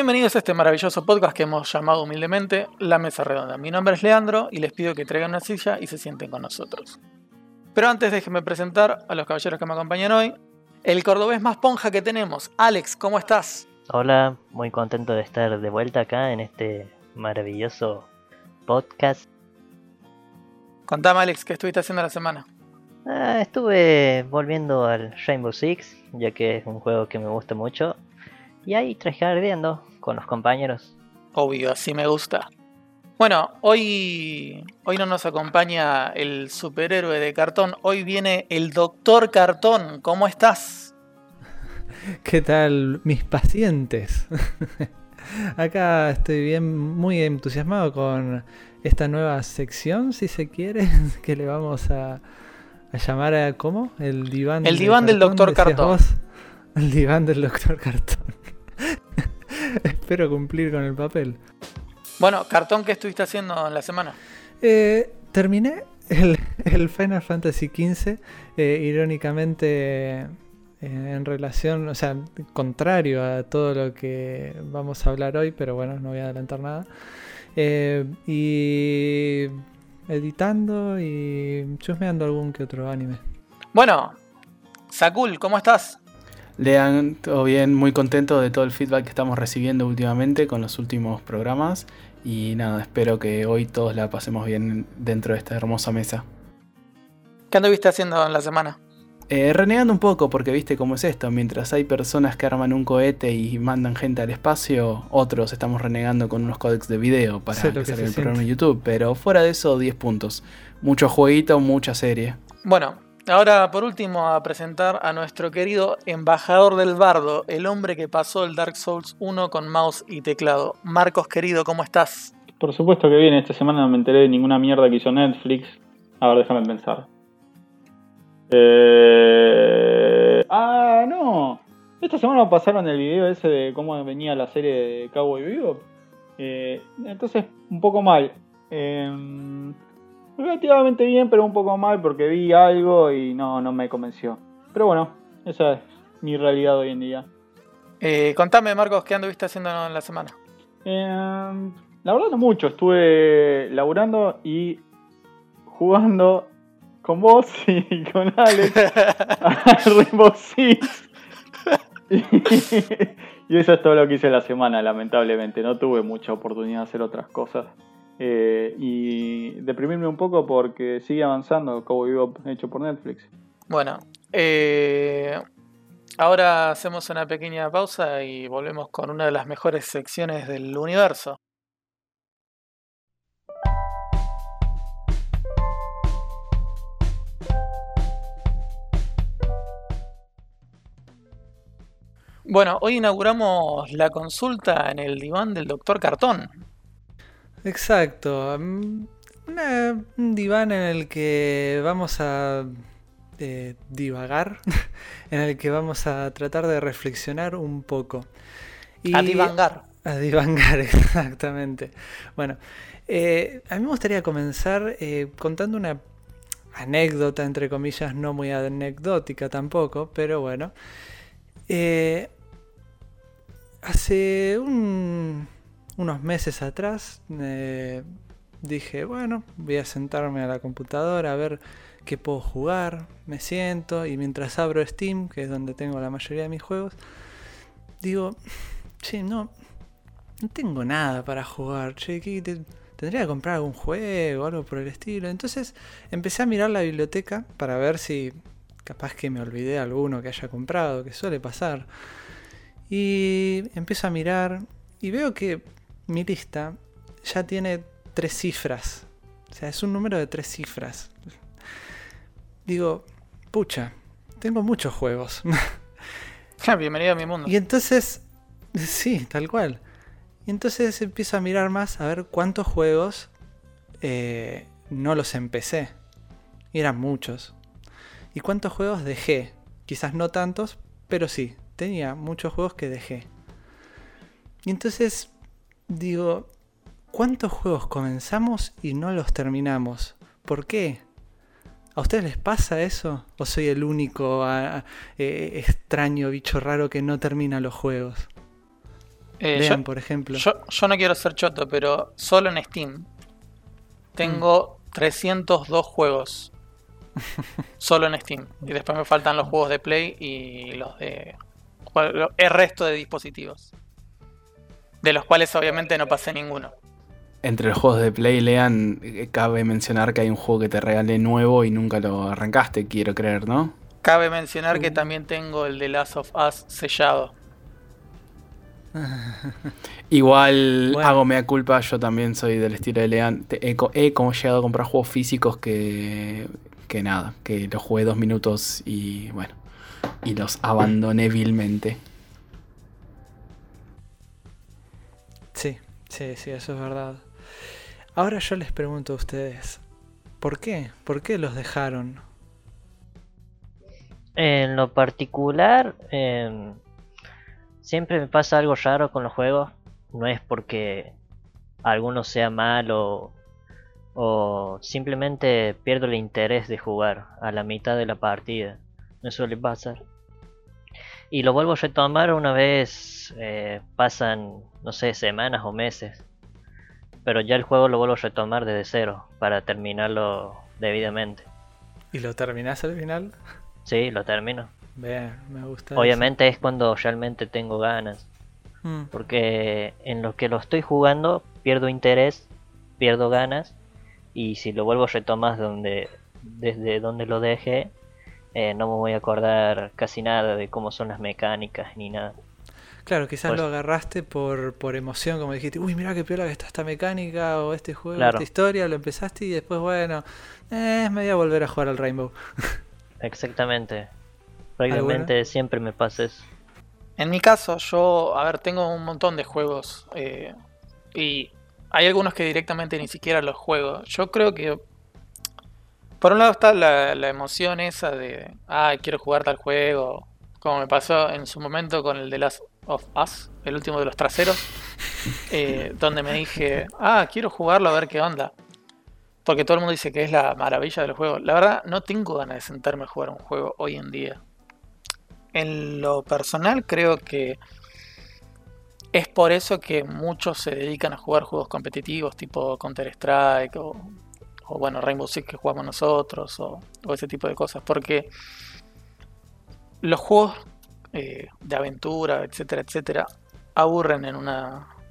Bienvenidos a este maravilloso podcast que hemos llamado humildemente La Mesa Redonda. Mi nombre es Leandro y les pido que traigan una silla y se sienten con nosotros. Pero antes déjenme presentar a los caballeros que me acompañan hoy. El cordobés más ponja que tenemos. Alex, ¿cómo estás? Hola, muy contento de estar de vuelta acá en este maravilloso podcast. Contame Alex, ¿qué estuviste haciendo la semana? Ah, estuve volviendo al Rainbow Six, ya que es un juego que me gusta mucho. Y ahí ardiendo con los compañeros. Obvio, así me gusta. Bueno, hoy, hoy no nos acompaña el superhéroe de cartón, hoy viene el doctor cartón. ¿Cómo estás? ¿Qué tal mis pacientes? Acá estoy bien, muy entusiasmado con esta nueva sección, si se quiere, que le vamos a, llamar a ¿cómo? El diván. El diván del doctor cartón. El diván del doctor cartón. Espero cumplir con el papel. Bueno, cartón, ¿qué estuviste haciendo en la semana? Eh, terminé el, Final Fantasy XV, eh, irónicamente eh, en relación, o sea, contrario a todo lo que vamos a hablar hoy, pero bueno, no voy a adelantar nada. y editando y chusmeando algún que otro anime. Bueno, Sakul, ¿cómo estás? Lean, todo bien, muy contento de todo el feedback que estamos recibiendo últimamente con los últimos programas. Y nada, espero que hoy todos la pasemos bien dentro de esta hermosa mesa. ¿Qué anduviste haciendo en la semana? Eh, renegando un poco, porque viste cómo es esto. Mientras hay personas que arman un cohete y mandan gente al espacio, otros estamos renegando con unos códex de video para que, salga el programa en YouTube. Pero fuera de eso, 10 puntos. Mucho jueguito, mucha serie. Bueno, Ahora, por último, a presentar a nuestro querido embajador del bardo, el hombre que pasó el Dark Souls 1 con mouse y teclado. Marcos, querido, ¿cómo estás? Por supuesto que bien, esta semana no me enteré de ninguna mierda que hizo Netflix. A ver, déjame pensar. Eh... Ah, no. Esta semana pasaron el video ese de cómo venía la serie de Cowboy Vivo. Eh, entonces, un poco mal. Eh relativamente bien, pero un poco mal porque vi algo y no, no me convenció. Pero bueno, esa es mi realidad hoy en día. Eh, contame, Marcos, ¿qué anduviste haciendo en la semana? Eh, la verdad no mucho, estuve laburando y jugando con vos y con Alex a Rainbow Six. y eso es todo lo que hice la semana, lamentablemente. No tuve mucha oportunidad de hacer otras cosas. Eh, y deprimirme un poco porque sigue avanzando Cowboy Bebop hecho por Netflix. Bueno, eh, ahora hacemos una pequeña pausa y volvemos con una de las mejores secciones del universo. Bueno, hoy inauguramos la consulta en el diván del doctor Cartón. Exacto. Mm, un diván en el que vamos a eh, divagar, en el que vamos a tratar de reflexionar un poco. a divangar. A divangar, exactamente. Bueno, eh, a mí me gustaría comenzar eh, contando una anécdota, entre comillas, no muy anecdótica tampoco, pero bueno. hace un unos meses atrás eh, dije, bueno, voy a sentarme a la computadora a ver qué puedo jugar, me siento y mientras abro Steam, que es donde tengo la mayoría de mis juegos, digo, che, no, no tengo nada para jugar, che, tendría que comprar algún juego algo por el estilo. Entonces empecé a mirar la biblioteca para ver si capaz que me olvidé alguno que haya comprado, que suele pasar. Y empiezo a mirar y veo que mi lista ya tiene tres cifras. O sea, es un número de tres cifras. Digo, pucha, tengo muchos juegos. Bienvenido a mi mundo. Y entonces, sí, tal cual. Y entonces empiezo a mirar más a ver cuántos juegos eh, no los empecé. Y eran muchos. Y cuántos juegos dejé. Quizás no tantos, pero sí, tenía muchos juegos que dejé. Y entonces digo, ¿cuántos juegos comenzamos y no los terminamos? ¿Por qué? ¿A ustedes les pasa eso? ¿O soy el único eh, extraño bicho raro que no termina los juegos? Eh, por ejemplo. Yo, yo, no quiero ser choto, pero solo en Steam tengo 302 mm. juegos. solo en Steam. Y después me faltan los juegos de Play y los de. El resto de dispositivos. De los cuales obviamente no pasé ninguno. Entre los juegos de Play, Lean, eh, cabe mencionar que hay un juego que te regalé nuevo y nunca lo arrancaste, quiero creer, ¿no? Cabe mencionar que uh. también tengo el de Last of Us sellado. Igual hago mea culpa, yo también soy del estilo de Lean. He, he, como llegado a comprar juegos físicos que, que nada, que los jugué dos minutos y bueno, y los abandoné vilmente. Sí, sí, sí, eso es verdad. Ahora yo les pregunto a ustedes, ¿por qué? ¿Por qué los dejaron? En lo particular, siempre me pasa algo raro con los juegos. No es porque alguno sea malo o simplemente pierdo el interés de jugar a la mitad de la partida. Me suele pasar. Y lo vuelvo a retomar una vez eh, pasan, no sé, semanas o meses. Pero ya el juego lo vuelvo a retomar desde cero para terminarlo debidamente. ¿Y lo terminas al final? Sí, lo termino. Bien, me gusta. Obviamente es cuando realmente tengo ganas. Mm. Porque en lo que lo estoy jugando pierdo interés, pierdo ganas. Y si lo vuelvo a retomar donde, desde donde lo dejé, eh, no me voy a acordar casi nada de cómo son las mecánicas ni nada. Claro, quizás pues lo agarraste por, por emoción, como dijiste, uy, mira qué piola que está esta mecánica o este juego, esta historia, lo empezaste y después, bueno, eh, me voy a volver a jugar al Rainbow. Exactamente. Prácticamente siempre me pasa eso. En mi caso, yo, a ver, tengo un montón de juegos eh, y hay algunos que directamente ni siquiera los juego. Yo creo que, por un lado está la, la emoción esa de, ah, quiero jugar tal juego, como me pasó en su momento con el de Last of Us, el último de los traseros, eh, donde me dije, ah, quiero jugarlo a ver qué onda. Porque todo el mundo dice que es la maravilla del juego. La verdad, no tengo ganas de sentarme a jugar un juego hoy en día. En lo personal, creo que es por eso que muchos se dedican a jugar juegos competitivos tipo Counter-Strike o, bueno, Rainbow Six que jugamos nosotros o, ese tipo de cosas. Porque los juegos eh, de aventura, etcétera, etcétera, aburren en un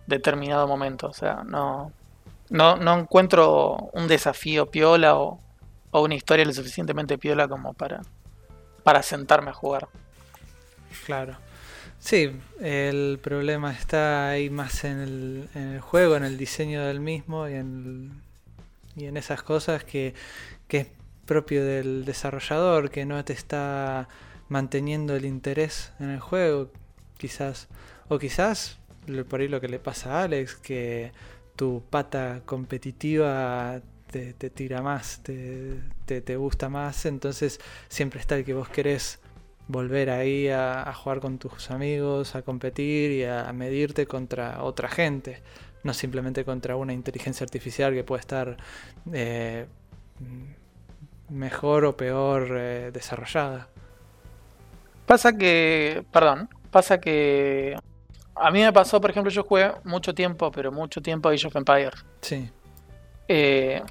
determinado momento. O sea, no, no, no encuentro un desafío piola o, una historia lo suficientemente piola como para, para sentarme a jugar. Claro. Sí, el problema está ahí más en el, en el juego, en el diseño del mismo y en, y en esas cosas que, que es propio del desarrollador, que no te está manteniendo el interés en el juego, quizás. O quizás por ahí lo que le pasa a Alex, que tu pata competitiva te, tira más, te, te, gusta más, entonces siempre está el que vos querés volver ahí a, jugar con tus amigos, a competir y a, medirte contra otra gente, no simplemente contra una inteligencia artificial que puede estar eh, mejor o peor eh, desarrollada. Pasa que, perdón, pasa que a mí me pasó, por ejemplo, yo jugué mucho tiempo, pero mucho tiempo a Age of Empires. Sí. Eh,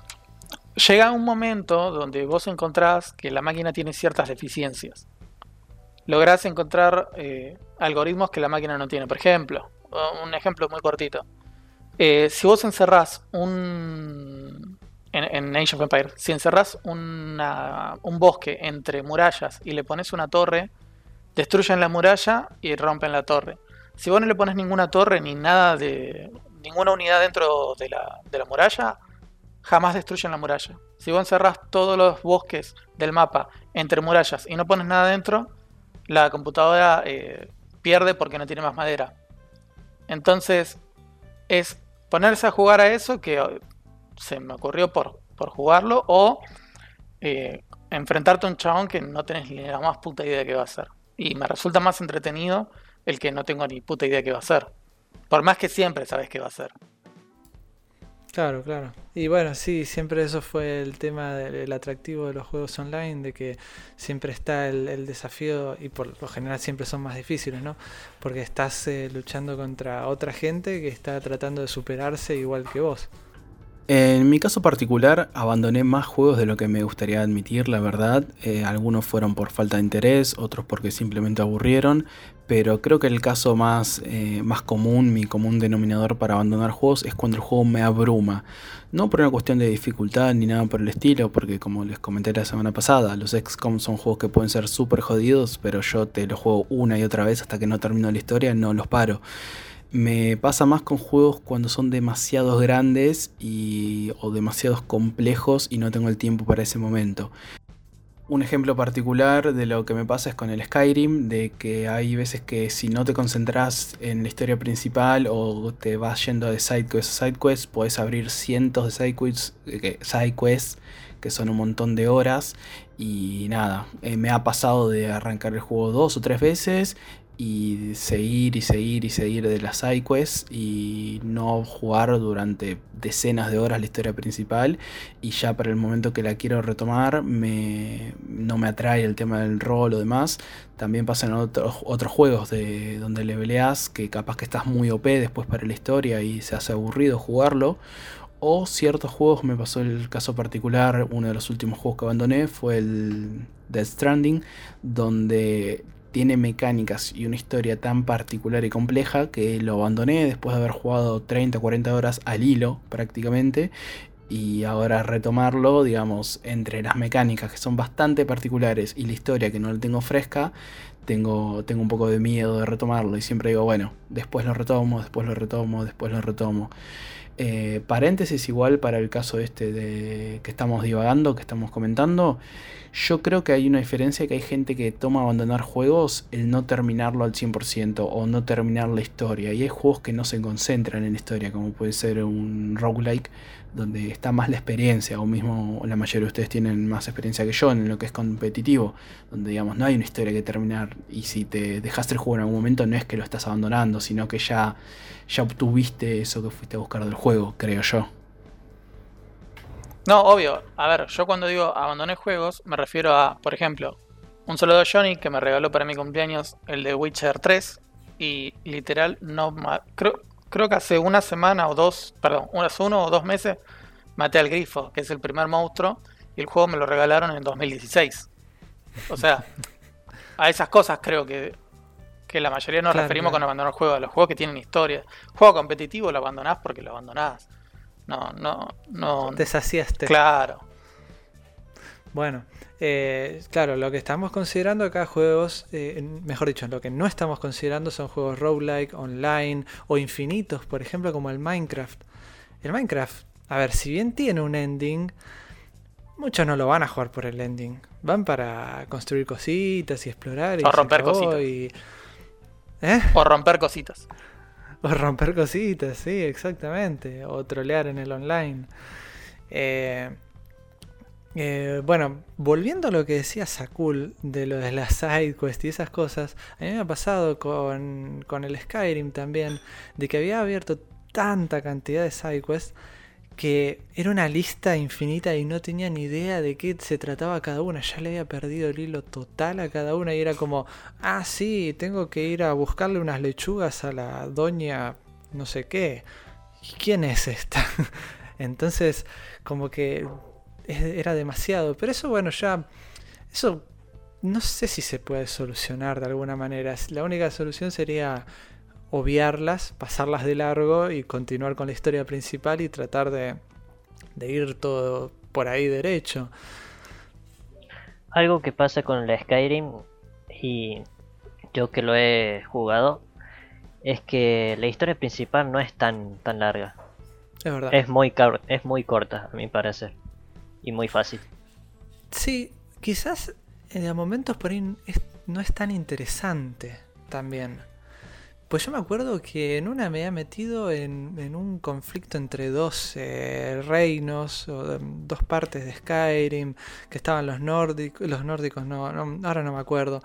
llega un momento donde vos encontrás que la máquina tiene ciertas deficiencias. Lográs encontrar eh, algoritmos que la máquina no tiene. Por ejemplo, un ejemplo muy cortito. Eh, si vos encerrás un. En, Age of Empires, si encerrás un bosque entre murallas y le pones una torre, destruyen la muralla y rompen la torre. Si vos no le pones ninguna torre ni nada de. ninguna unidad dentro de la, de la muralla, jamás destruyen la muralla. Si vos encerrás todos los bosques del mapa entre murallas y no pones nada dentro, la computadora eh, pierde porque no tiene más madera. Entonces, es ponerse a jugar a eso que se me ocurrió por, por jugarlo o eh, enfrentarte a un chabón que no tenés ni la más puta idea de qué va a hacer. Y me resulta más entretenido el que no tengo ni puta idea qué va a hacer. Por más que siempre sabes qué va a hacer. Claro, claro. Y bueno, sí, siempre eso fue el tema del atractivo de los juegos online, de que siempre está el, desafío, y por lo general siempre son más difíciles, ¿no? Porque estás eh, luchando contra otra gente que está tratando de superarse igual que vos. En mi caso particular, abandoné más juegos de lo que me gustaría admitir, la verdad. Eh, algunos fueron por falta de interés, otros porque simplemente aburrieron. Pero creo que el caso más, eh, más común, mi común denominador para abandonar juegos, es cuando el juego me abruma. No por una cuestión de dificultad ni nada por el estilo, porque como les comenté la semana pasada, los XCOM son juegos que pueden ser súper jodidos, pero yo te los juego una y otra vez hasta que no termino la historia, no los paro. Me pasa más con juegos cuando son demasiados grandes y, o demasiados complejos y no tengo el tiempo para ese momento. Un ejemplo particular de lo que me pasa es con el Skyrim, de que hay veces que si no te concentras en la historia principal o te vas yendo de side quest a side quest, puedes abrir cientos de side quests, eh, side quests que son un montón de horas. Y nada, eh, me ha pasado de arrancar el juego dos o tres veces y seguir y seguir y seguir de las sidequests y no jugar durante decenas de horas la historia principal y ya para el momento que la quiero retomar me, no me atrae el tema del rol o demás. También pasa en otros, otros juegos de donde le peleas que capaz que estás muy OP después para la historia y se hace aburrido jugarlo. O ciertos juegos, me pasó el caso particular, uno de los últimos juegos que abandoné fue el Death Stranding, donde tiene mecánicas y una historia tan particular y compleja que lo abandoné después de haber jugado 30 o 40 horas al hilo prácticamente y ahora retomarlo, digamos, entre las mecánicas que son bastante particulares y la historia que no la tengo fresca, tengo, tengo un poco de miedo de retomarlo y siempre digo, bueno, después lo retomo, después lo retomo, después lo retomo. Eh, paréntesis igual para el caso este de que estamos divagando, que estamos comentando. Yo creo que hay una diferencia que hay gente que toma abandonar juegos el no terminarlo al 100% o no terminar la historia. Y hay juegos que no se concentran en la historia, como puede ser un roguelike, donde está más la experiencia, o mismo la mayoría de ustedes tienen más experiencia que yo en lo que es competitivo, donde digamos no hay una historia que terminar y si te dejaste el juego en algún momento no es que lo estás abandonando, sino que ya, ya obtuviste eso que fuiste a buscar del juego, creo yo. No, obvio. A ver, yo cuando digo abandoné juegos, me refiero a, por ejemplo, un saludo a Johnny que me regaló para mi cumpleaños el de Witcher 3. Y literal, no creo, creo que hace una semana o dos, perdón, hace uno o dos meses, maté al grifo, que es el primer monstruo. Y el juego me lo regalaron en 2016. O sea, a esas cosas creo que, que la mayoría nos referimos con abandonar juegos, a los juegos que tienen historia. Juego competitivo lo abandonás porque lo abandonás. No, no, no. Deshaciaste. Claro. Bueno, eh, claro, lo que estamos considerando acá juegos, eh, mejor dicho, lo que no estamos considerando son juegos roguelike, online o infinitos, por ejemplo, como el Minecraft. El Minecraft, a ver, si bien tiene un ending, muchos no lo van a jugar por el ending. Van para construir cositas y explorar. Y o romper cositas. ¿Eh? O romper cositas. O romper cositas, sí, exactamente. O trolear en el online. Eh, eh, bueno, volviendo a lo que decía Sakul de lo de las sidequests y esas cosas, a mí me ha pasado con, con el Skyrim también, de que había abierto tanta cantidad de sidequests que era una lista infinita y no tenía ni idea de qué se trataba cada una. Ya le había perdido el hilo total a cada una y era como, ah, sí, tengo que ir a buscarle unas lechugas a la doña no sé qué. ¿Y quién es esta? Entonces, como que era demasiado. Pero eso, bueno, ya... Eso no sé si se puede solucionar de alguna manera. La única solución sería obviarlas, pasarlas de largo y continuar con la historia principal y tratar de, ir todo por ahí derecho. Algo que pasa con el Skyrim y yo que lo he jugado es que la historia principal no es tan tan larga. Es verdad. Es muy es muy corta a mi parecer y muy fácil. Sí, quizás en momentos por ahí no es tan interesante también. Pues yo me acuerdo que en una me había metido en, un conflicto entre dos eh, reinos, o em, dos partes de Skyrim, que estaban los nórdicos, los nórdicos no, ahora no me acuerdo.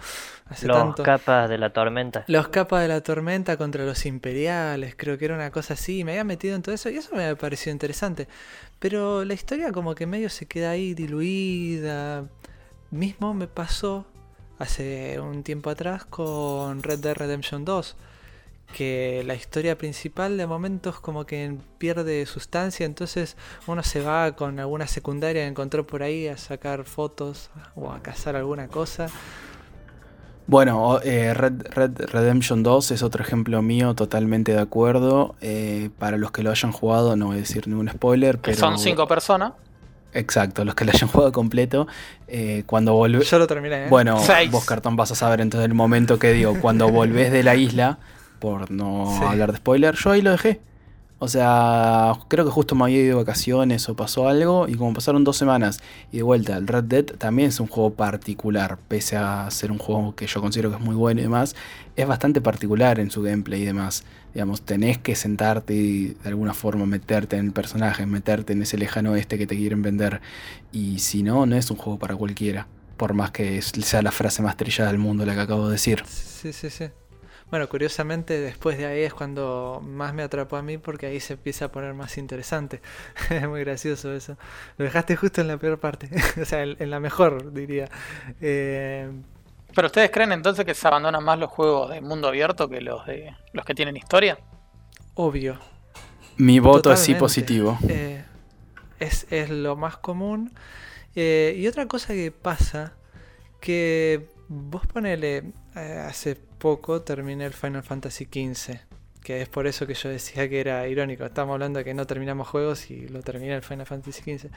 los capas de la tormenta. Los capas de la tormenta contra los imperiales, creo que era una cosa así, me había metido en todo eso y eso me había parecido interesante. Pero la historia como que medio se queda ahí diluida. Mismo me pasó hace un tiempo atrás con Red Dead Redemption 2 que la historia principal de momentos como que pierde sustancia, entonces uno se va con alguna secundaria que encontró por ahí a sacar fotos o a cazar alguna cosa. Bueno, eh, Red, Redemption 2 es otro ejemplo mío, totalmente de acuerdo. Eh, para los que lo hayan jugado, no voy a decir ningún spoiler, pero... son cinco personas. Exacto, los que lo hayan jugado completo. Eh, cuando volvés. Yo lo terminé, Bueno, vos, cartón, vas a saber entonces el momento que digo. Cuando volvés de la isla, por no hablar de spoiler, yo ahí lo dejé. O sea, creo que justo me había ido de vacaciones o pasó algo y como pasaron dos semanas y de vuelta, el Red Dead también es un juego particular, pese a ser un juego que yo considero que es muy bueno y demás, es bastante particular en su gameplay y demás. Digamos, tenés que sentarte y de alguna forma meterte en el personaje, meterte en ese lejano este que te quieren vender. Y si no, no es un juego para cualquiera. Por más que sea la frase más trillada del mundo la que acabo de decir. Sí, sí, sí. Bueno, curiosamente después de ahí es cuando más me atrapó a mí porque ahí se empieza a poner más interesante. es muy gracioso eso. Lo dejaste justo en la peor parte, o sea, en, la mejor diría. Eh, ¿Pero ustedes creen entonces que se abandonan más los juegos de mundo abierto que los de los que tienen historia? Obvio. Mi voto es sí positivo. Eh, es, lo más común. Eh, y otra cosa que pasa, que vos ponele, hace poco terminé el Final Fantasy XV. Que es por eso que yo decía que era irónico. Estamos hablando de que no terminamos juegos y lo terminé el Final Fantasy XV.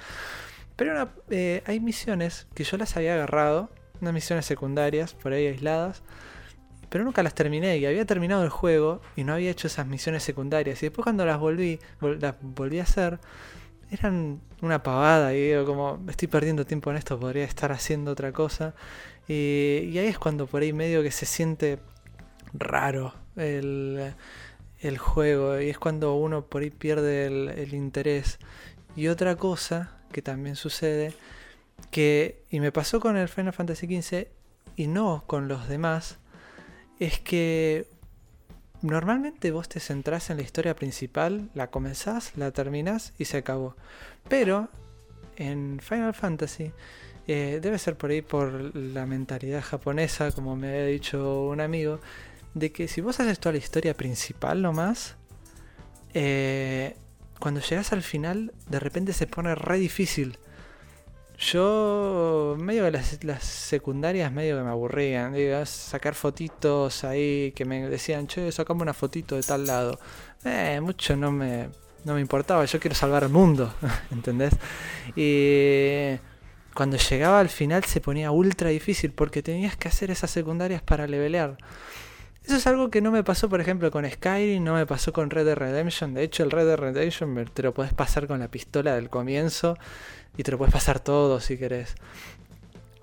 Pero eh, hay misiones que yo las había agarrado. Unas misiones secundarias, por ahí aisladas. Pero nunca las terminé y había terminado el juego y no había hecho esas misiones secundarias. Y después cuando las volví, las volví a hacer, eran una pavada. Y digo, como estoy perdiendo tiempo en esto, podría estar haciendo otra cosa. Y ahí es cuando por ahí medio que se siente raro el, juego y es cuando uno por ahí pierde el, interés. Y otra cosa que también sucede, que, y me pasó con el Final Fantasy XV y no con los demás, es que normalmente vos te centrás en la historia principal, la comenzás, la terminás y se acabó. Pero en Final Fantasy eh, debe ser por ahí por la mentalidad japonesa, como me había dicho un amigo, de que si vos haces toda la historia principal nomás, eh, cuando llegas al final, de repente se pone re difícil. Yo, medio de las, secundarias, medio que me aburrían. Digo, sacar fotitos ahí que me decían, che, sacame una fotito de tal lado. Eh, mucho no me, no me importaba, yo quiero salvar el mundo, ¿entendés? Y cuando llegaba al final se ponía ultra difícil porque tenías que hacer esas secundarias para levelear. Eso es algo que no me pasó, por ejemplo, con Skyrim, no me pasó con Red Dead Redemption. De hecho, el Red Dead Redemption te lo puedes pasar con la pistola del comienzo y te lo puedes pasar todo si querés.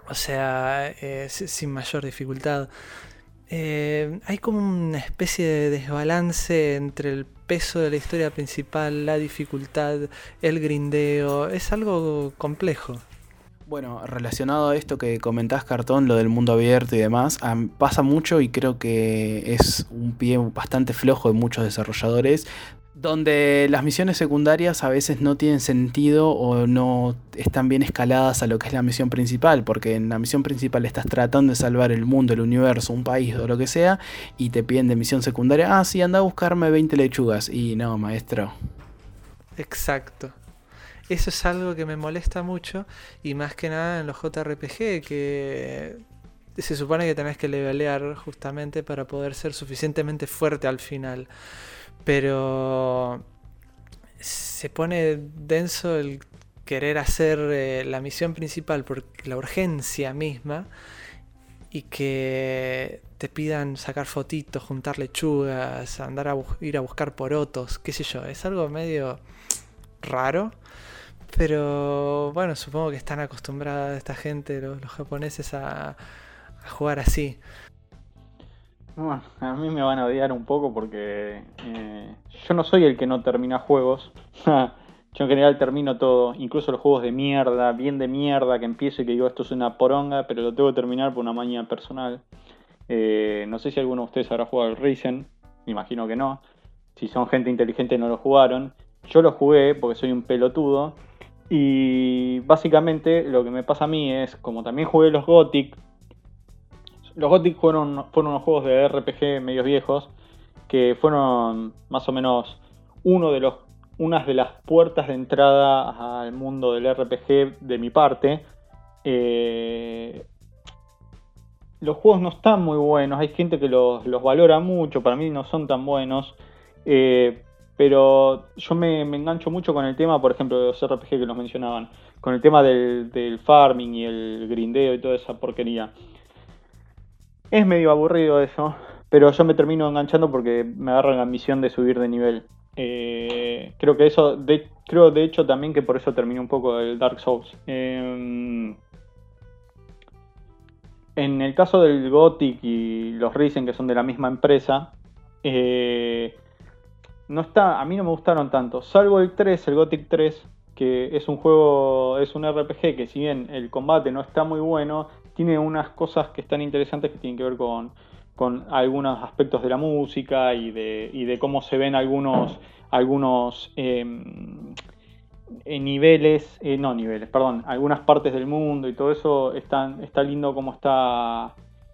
O sea, eh, sin mayor dificultad. Eh, hay como una especie de desbalance entre el peso de la historia principal, la dificultad, el grindeo. Es algo complejo. Bueno, relacionado a esto que comentás, Cartón, lo del mundo abierto y demás, pasa mucho y creo que es un pie bastante flojo de muchos desarrolladores, donde las misiones secundarias a veces no tienen sentido o no están bien escaladas a lo que es la misión principal, porque en la misión principal estás tratando de salvar el mundo, el universo, un país o lo que sea, y te piden de misión secundaria, ah, sí, anda a buscarme 20 lechugas, y no, maestro. Exacto. Eso es algo que me molesta mucho y más que nada en los JRPG que se supone que tenés que levelear justamente para poder ser suficientemente fuerte al final. Pero se pone denso el querer hacer eh, la misión principal por la urgencia misma y que te pidan sacar fotitos, juntar lechugas, andar a ir a buscar porotos, qué sé yo, es algo medio raro pero bueno, supongo que están acostumbradas esta gente, los, japoneses, a, jugar así. a mí me van a odiar un poco porque eh, yo no soy el que no termina juegos. yo en general termino todo, incluso los juegos de mierda, bien de mierda, que empiezo y que digo esto es una poronga, pero lo tengo que terminar por una maña personal. Eh, no sé si alguno de ustedes habrá jugado al Risen, me imagino que no. Si son gente inteligente no lo jugaron. Yo lo jugué porque soy un pelotudo. Y básicamente lo que me pasa a mí es, como también jugué los Gothic, los Gothic fueron, fueron unos juegos de RPG medios viejos que fueron más o menos uno de los, unas de las puertas de entrada al mundo del RPG de mi parte. Eh, los juegos no están muy buenos, hay gente que los, valora mucho, para mí no son tan buenos. Eh, pero yo me, engancho mucho con el tema, por ejemplo, de los RPG que nos mencionaban, con el tema del, farming y el grindeo y toda esa porquería. Es medio aburrido eso, pero yo me termino enganchando porque me agarra la misión de subir de nivel. Eh, creo que eso, de, creo de hecho también que por eso terminé un poco el Dark Souls. Em, en el caso del Gothic y los Risen, que son de la misma empresa, eh, no está, a mí no me gustaron tanto, salvo el 3, el Gothic 3, que es un juego, es un RPG que si bien el combate no está muy bueno, tiene unas cosas que están interesantes que tienen que ver con, algunos aspectos de la música y de, y de cómo se ven algunos, algunos em, eh, niveles, eh, no niveles, perdón, algunas partes del mundo y todo eso están, está lindo cómo está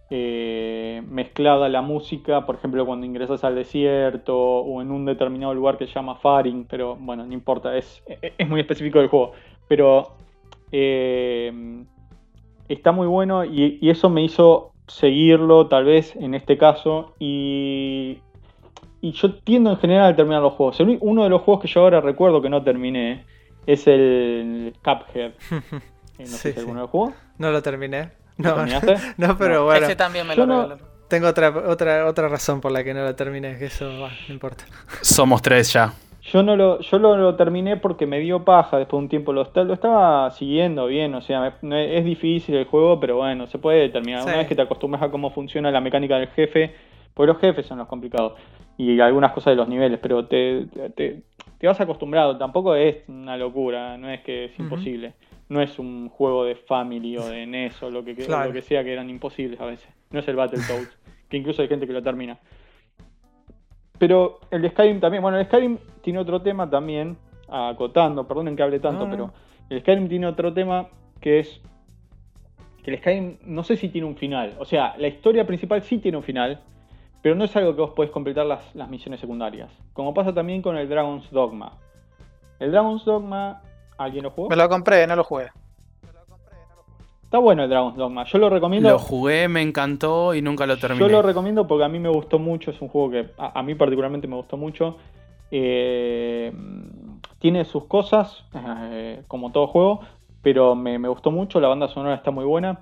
eh, mezclada la música, por ejemplo cuando ingresas al desierto o en un determinado lugar que se llama Faring, pero bueno, no importa, es, es muy específico del juego, pero está muy bueno y, eso me hizo seguirlo tal vez en este caso y, y yo tiendo en general a terminar los juegos. Uno de los juegos que yo ahora recuerdo que no terminé es el Cuphead. Eh, no sé si alguno lo jugó. No lo terminé. No, no, pero bueno. Ese también me lo Tengo otra, otra, otra razón por la que no lo terminé, que eso no importa. Somos tres ya. Yo no lo, yo lo, terminé porque me dio paja después de un tiempo. Lo, lo estaba siguiendo bien, o sea, es difícil el juego, pero bueno, se puede terminar. Una vez que te acostumbras a cómo funciona la mecánica del jefe, pues los jefes son los complicados. Y algunas cosas de los niveles, pero te, te, vas acostumbrado. Tampoco es una locura, no es que es imposible. No es un juego de Family o de NES o lo que, lo que sea que eran imposibles a veces. No es el Battletoads, que incluso hay gente que lo termina. Pero el Skyrim también, bueno, el Skyrim tiene otro tema también, acotando, perdonen que hable tanto, pero el Skyrim tiene otro tema que es que el Skyrim no sé si tiene un final. O sea, la historia principal sí tiene un final, pero no es algo que vos podés completar las, las misiones secundarias. Como pasa también con el Dragon's Dogma. El Dragon's Dogma, ¿alguien lo jugó? Me lo compré, no lo jugué. Está bueno el Dragon's Dogma. Yo lo recomiendo. Lo jugué, me encantó y nunca lo terminé. Yo lo recomiendo porque a mí me gustó mucho. Es un juego que a, mí particularmente me gustó mucho. Eh, tiene sus cosas, eh, como todo juego, pero me, gustó mucho. La banda sonora está muy buena.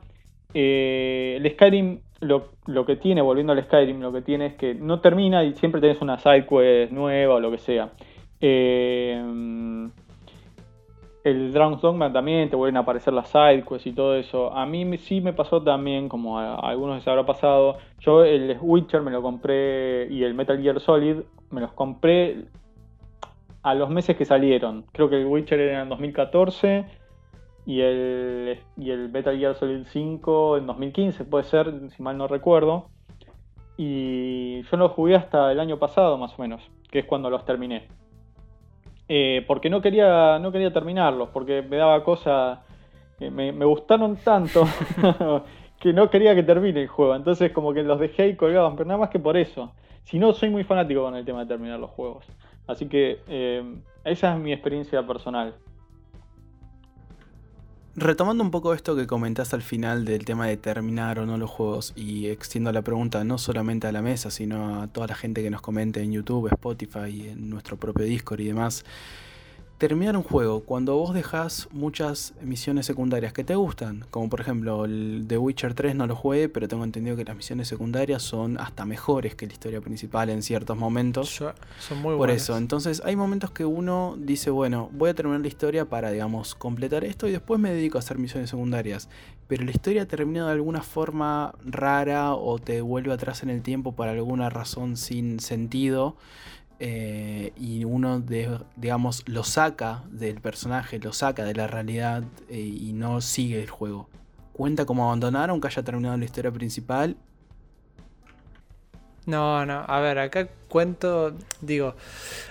Eh, el Skyrim, lo, lo, que tiene, volviendo al Skyrim, lo que tiene es que no termina y siempre tenés una sidequest nueva o lo que sea. Eh, el Dragon's Dogma también te vuelven a aparecer las sidequests y todo eso. A mí sí me pasó también, como a, algunos les habrá pasado. Yo el Witcher me lo compré y el Metal Gear Solid me los compré a los meses que salieron. Creo que el Witcher era en 2014 y el, y el Metal Gear Solid 5 en 2015, puede ser, si mal no recuerdo. Y yo los jugué hasta el año pasado más o menos, que es cuando los terminé. Eh, porque no quería, no quería terminarlos, porque me daba cosa, eh, me, gustaron tanto que no quería que termine el juego, entonces como que los dejé ahí colgados, pero nada más que por eso. Si no, soy muy fanático con el tema de terminar los juegos. Así que eh, esa es mi experiencia personal. Retomando un poco esto que comentaste al final del tema de terminar o no los juegos y extiendo la pregunta no solamente a la mesa, sino a toda la gente que nos comente en YouTube, Spotify, en nuestro propio Discord y demás. Terminar un juego, cuando vos dejas muchas misiones secundarias que te gustan, como por ejemplo el The Witcher 3 no lo jugué, pero tengo entendido que las misiones secundarias son hasta mejores que la historia principal en ciertos momentos. Son muy Por eso, entonces hay momentos que uno dice, bueno, voy a terminar la historia para, digamos, completar esto y después me dedico a hacer misiones secundarias. Pero la historia termina de alguna forma rara o te vuelve atrás en el tiempo por alguna razón sin sentido. Eh, y uno, digamos, lo saca del personaje, lo saca de la realidad eh, y no sigue el juego. ¿Cuenta como abandonar aunque haya terminado la historia principal? No, no, a ver, acá cuento, digo,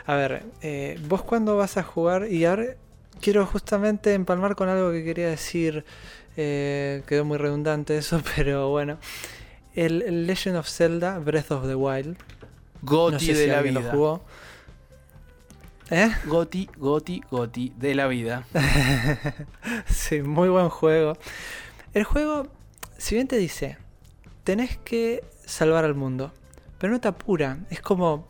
a ver, eh, vos cuando vas a jugar y ahora quiero justamente empalmar con algo que quería decir, quedó muy redundante eso, pero bueno, el Legend of Zelda Breath of the Wild Goti de la vida. jugó. ¿Eh? Goti, Goti, Goti de la vida. sí, muy buen juego. El juego, si bien te dice, tenés que salvar al mundo, pero no te apura. Es como,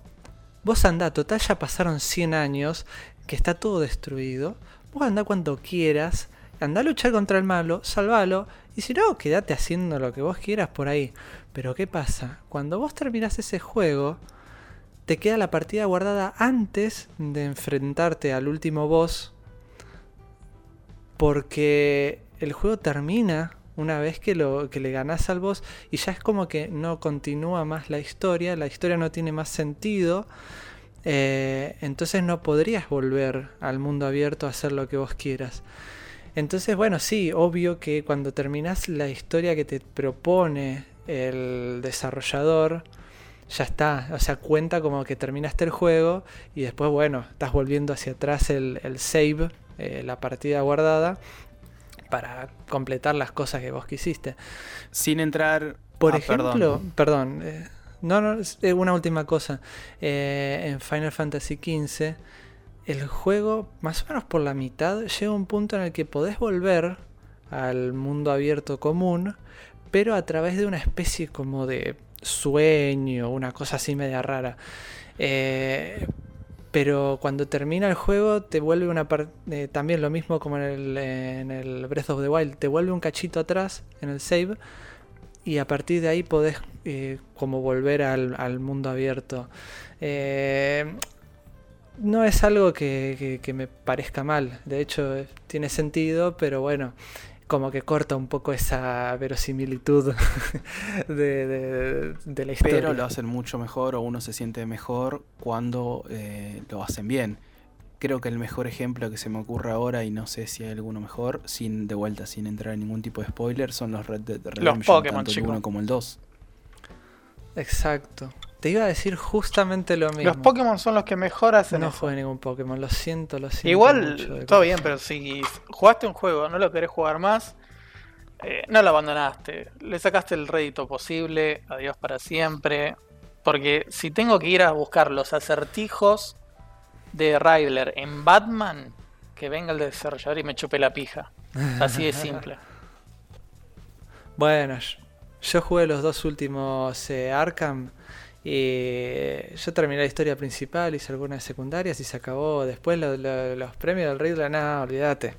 vos andá, total ya pasaron 100 años, que está todo destruido. Vos andá cuando quieras, andá a luchar contra el malo, salvalo, y si no, quédate haciendo lo que vos quieras por ahí. Pero ¿qué pasa? Cuando vos terminás ese juego, te queda la partida guardada antes de enfrentarte al último boss. Porque el juego termina una vez que, lo, que le ganás al boss y ya es como que no continúa más la historia, la historia no tiene más sentido. Eh, entonces no podrías volver al mundo abierto a hacer lo que vos quieras. Entonces, bueno, sí, obvio que cuando terminas la historia que te propone el desarrollador, ya está, o sea, cuenta como que terminaste el juego y después, bueno, estás volviendo hacia atrás el, save, eh, la partida guardada, para completar las cosas que vos quisiste. Sin entrar... Por ah, ejemplo, perdón, eh, no, no, una última cosa. Eh, en Final Fantasy XV, el juego, más o menos por la mitad, llega a un punto en el que podés volver al mundo abierto común, pero a través de una especie como de sueño, una cosa así media rara. Eh, pero cuando termina el juego te vuelve una parte... Eh, también lo mismo como en el, Breath of the Wild, te vuelve un cachito atrás en el save y a partir de ahí podés eh, como volver al, mundo abierto. no es algo que, me parezca mal, de hecho tiene sentido, pero bueno, como que corta un poco esa verosimilitud de, la historia. Pero lo hacen mucho mejor o uno se siente mejor cuando eh, lo hacen bien. Creo que el mejor ejemplo que se me ocurre ahora, y no sé si hay alguno mejor, sin de vuelta, sin entrar en ningún tipo de spoiler, son los Red Dead Redemption, los Pokémon, tanto el 1 como el 2. Exacto. Te iba a decir justamente lo mismo. Los Pokémon son los que mejor hacen. No juegue ningún Pokémon, lo siento, lo siento. Igual, todo bien, pero si jugaste un juego, no lo querés jugar más, eh, no lo abandonaste. Le sacaste el rédito posible, adiós para siempre. Porque si tengo que ir a buscar los acertijos de Riddler en Batman, que venga el desarrollador y me chupe la pija. Así de simple. bueno, yo jugué los dos últimos eh, Arkham y yo terminé la historia principal, hice algunas secundarias y se acabó. Después los premios del Riddler, nada, olvídate.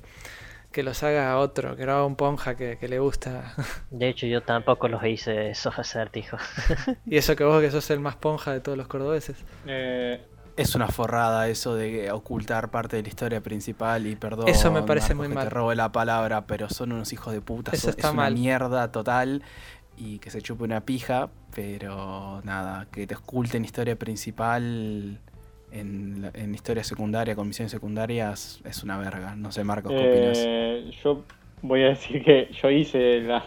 Que los haga otro, que lo haga un ponja que, le gusta. De hecho, yo tampoco los hice esos acertijos. y eso que vos que sos el más ponja de todos los cordobeses. Eh, es una forrada eso de ocultar parte de la historia principal y perdón. Eso me parece muy mal. Te robo la palabra, pero son unos hijos de puta. Eso está es una mierda total y que se chupe una pija, pero nada, que te oculten historia principal en, en historia secundaria, con misiones secundarias, es una verga. No sé, Marcos, ¿qué opinas? Eh, yo voy a decir que yo hice las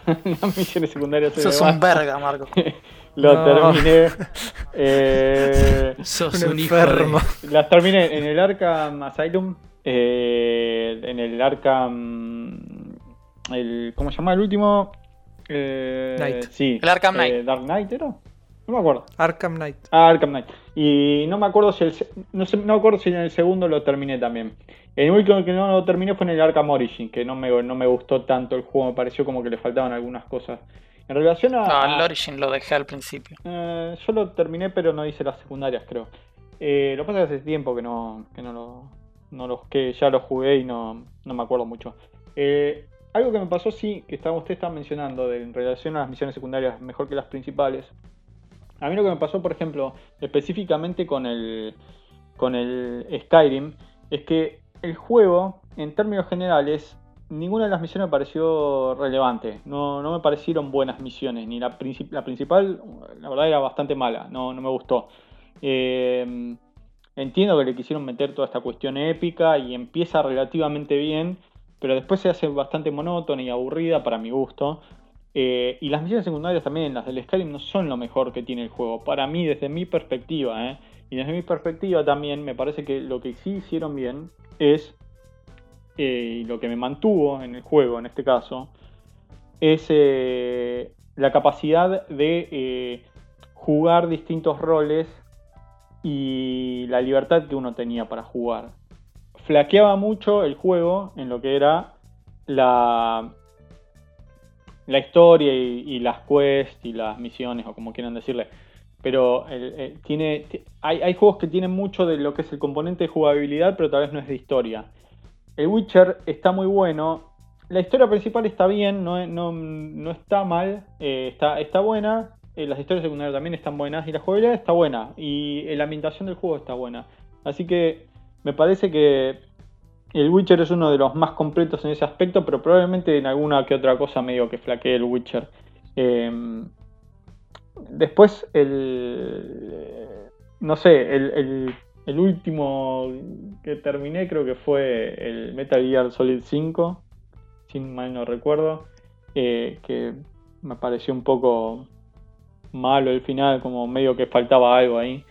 misiones secundarias. Sos un verga, Marco. Lo terminé. Eh, Sos un, enfermo. Las terminé en el Arkham Asylum, eh, en el Arkham. El, ¿Cómo se llama el último? Eh, Sí. El Arkham Knight. Eh, Dark Knight era. No me acuerdo. Arkham Knight. Ah, Arkham Knight. Y no me acuerdo si el, no, sé, no me acuerdo si en el segundo lo terminé también. El único que no lo terminé fue en el Arkham Origin, que no me, no me gustó tanto el juego, me pareció como que le faltaban algunas cosas. En relación a. No, el Origin lo dejé al principio. Eh, yo lo terminé, pero no hice las secundarias, creo. Eh, lo que pasa es que hace tiempo que no, que no lo, no los que ya los jugué y no, no me acuerdo mucho. Eh, algo que me pasó, sí, que estaba, usted está mencionando en relación a las misiones secundarias mejor que las principales. A mí lo que me pasó, por ejemplo, específicamente con el, con el Skyrim, es que el juego, en términos generales, ninguna de las misiones me pareció relevante. No, no me parecieron buenas misiones. Ni la, la principal, la verdad, era bastante mala. No, no me gustó. Eh, entiendo que le quisieron meter toda esta cuestión épica y empieza relativamente bien, pero después se hace bastante monótona y aburrida para mi gusto. Eh, y las misiones secundarias también, las del Skyrim, no son lo mejor que tiene el juego. Para mí, desde mi perspectiva, ¿eh? y desde mi perspectiva también, me parece que lo que sí hicieron bien es, eh, lo que me mantuvo en el juego en este caso, es la capacidad de jugar distintos roles y la libertad que uno tenía para jugar. Flaqueaba mucho el juego en lo que era la, la historia y, las quests y las misiones o como quieran decirle. Pero tiene, hay, hay, juegos que tienen mucho de lo que es el componente de jugabilidad, pero tal vez no es de historia. El Witcher está muy bueno. La historia principal está bien, no, no, está mal, eh, está, está buena. Eh, las historias secundarias también están buenas y la jugabilidad está buena y la ambientación del juego está buena. Así que me parece que el Witcher es uno de los más completos en ese aspecto, pero probablemente en alguna que otra cosa medio que flaquee el Witcher. Em, después, el. No sé, el, último que terminé creo que fue el Metal Gear Solid 5, si mal no recuerdo, eh, que me pareció un poco malo el final, como medio que faltaba algo ahí.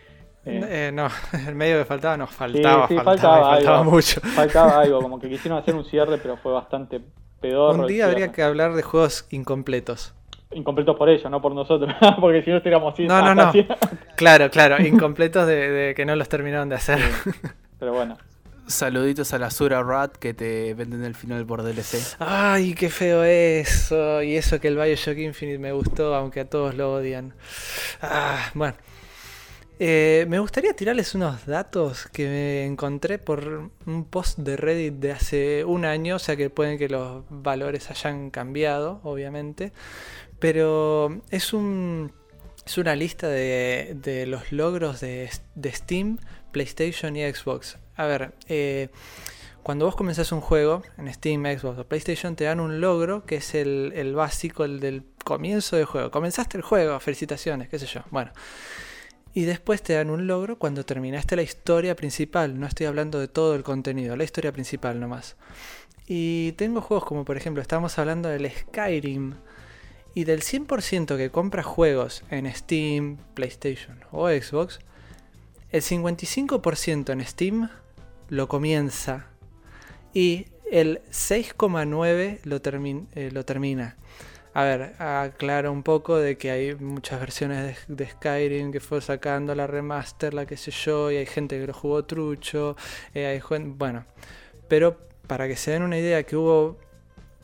Eh, eh, no, el medio que faltaba nos faltaba, faltaba, faltaba, mucho. Faltaba algo, como que quisieron hacer un cierre, pero fue bastante pedorro. Un día habría que hablar de juegos incompletos. Incompletos por ellos, no por nosotros, porque si no así. No, no, no. claro, claro, incompletos de, que no los terminaron de hacer. pero bueno. Saluditos a la Sura Rat que te venden el final por DLC. Ay, qué feo eso. Y eso que el Bioshock Infinite me gustó, aunque a todos lo odian. Ah, bueno. Eh, me gustaría tirarles unos datos que me encontré por un post de Reddit de hace un año, o sea que pueden que los valores hayan cambiado, obviamente. Pero es un una lista de, los logros de, Steam, PlayStation y Xbox a ver, eh, cuando vos comenzás un juego en Steam, Xbox o PlayStation, te dan un logro que es el, básico, el del comienzo del juego. Comenzaste el juego, felicitaciones, qué sé yo. Bueno. Y después te dan un logro cuando terminaste la historia principal. No estoy hablando de todo el contenido, la historia principal nomás. Y tengo juegos como por ejemplo, estamos hablando del Skyrim. Y del 100% que compra juegos en Steam, PlayStation o Xbox, el 55% en Steam lo comienza y el 6,9 lo, eh, lo termina. A ver, aclaro un poco de que hay muchas versiones de, Skyrim que fue sacando la remaster, la que sé yo, y hay gente que lo jugó trucho, eh, hay bueno, pero para que se den una idea que hubo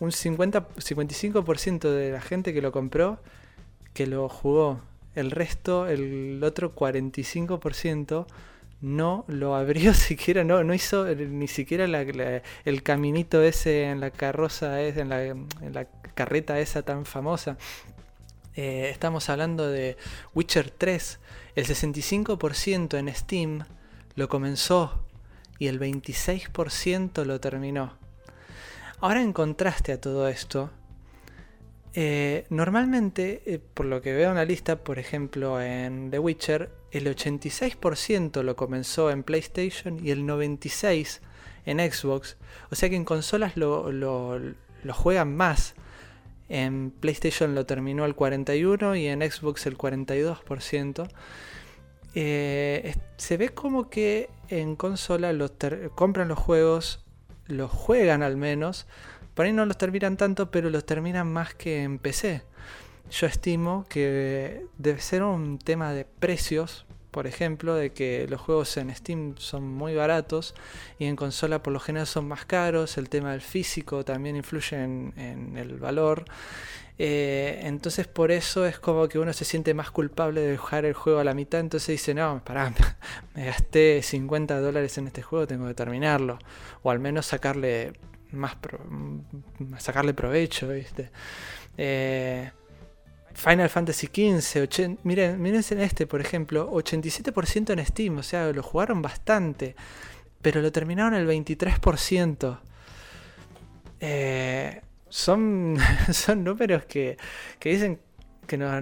un 50, 55% de la gente que lo compró que lo jugó, el resto, el otro 45% no lo abrió siquiera, no, no hizo ni siquiera el caminito ese en la carroza, en la, la carreta esa tan famosa. Eh, estamos hablando de Witcher 3. El 65% en Steam lo comenzó y el 26% lo terminó. Ahora en contraste a todo esto, eh, normalmente, eh, por lo que veo en la lista, por ejemplo en The Witcher, el 86% lo comenzó en PlayStation y el 96% en Xbox. O sea que en consolas lo, juegan más. En PlayStation lo terminó el 41% y en Xbox el 42%. Eh, se ve como que en consola compran los juegos, los juegan al menos, por ahí no los terminan tanto, pero los terminan más que en PC. Yo estimo que debe ser un tema de precios, por ejemplo, de que los juegos en Steam son muy baratos y en consola por lo general son más caros, el tema del físico también influye en, el valor. Eh, entonces por eso es como que uno se siente más culpable de dejar el juego a la mitad, entonces dice, no, pará, me gasté 50 dólares en este juego, tengo que terminarlo, o al menos sacarle más sacarle provecho, ¿viste? Eh, Final Fantasy XV, miren, miren en este, por ejemplo, 87% en Steam, o sea, lo jugaron bastante, pero lo terminaron el 23%. Eh, son, son números que, que dicen que nos,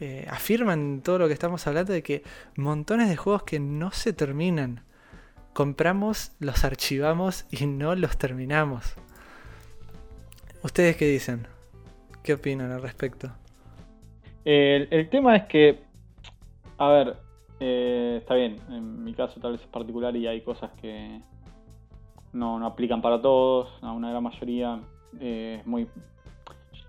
eh, afirman todo lo que estamos hablando de que montones de juegos que no se terminan. Compramos, los archivamos y no los terminamos. ¿Ustedes qué dicen? ¿Qué opinan al respecto? El, tema es que, a ver, eh, está bien, en mi caso tal vez es particular y hay cosas que no, no aplican para todos, a una gran mayoría eh, es muy...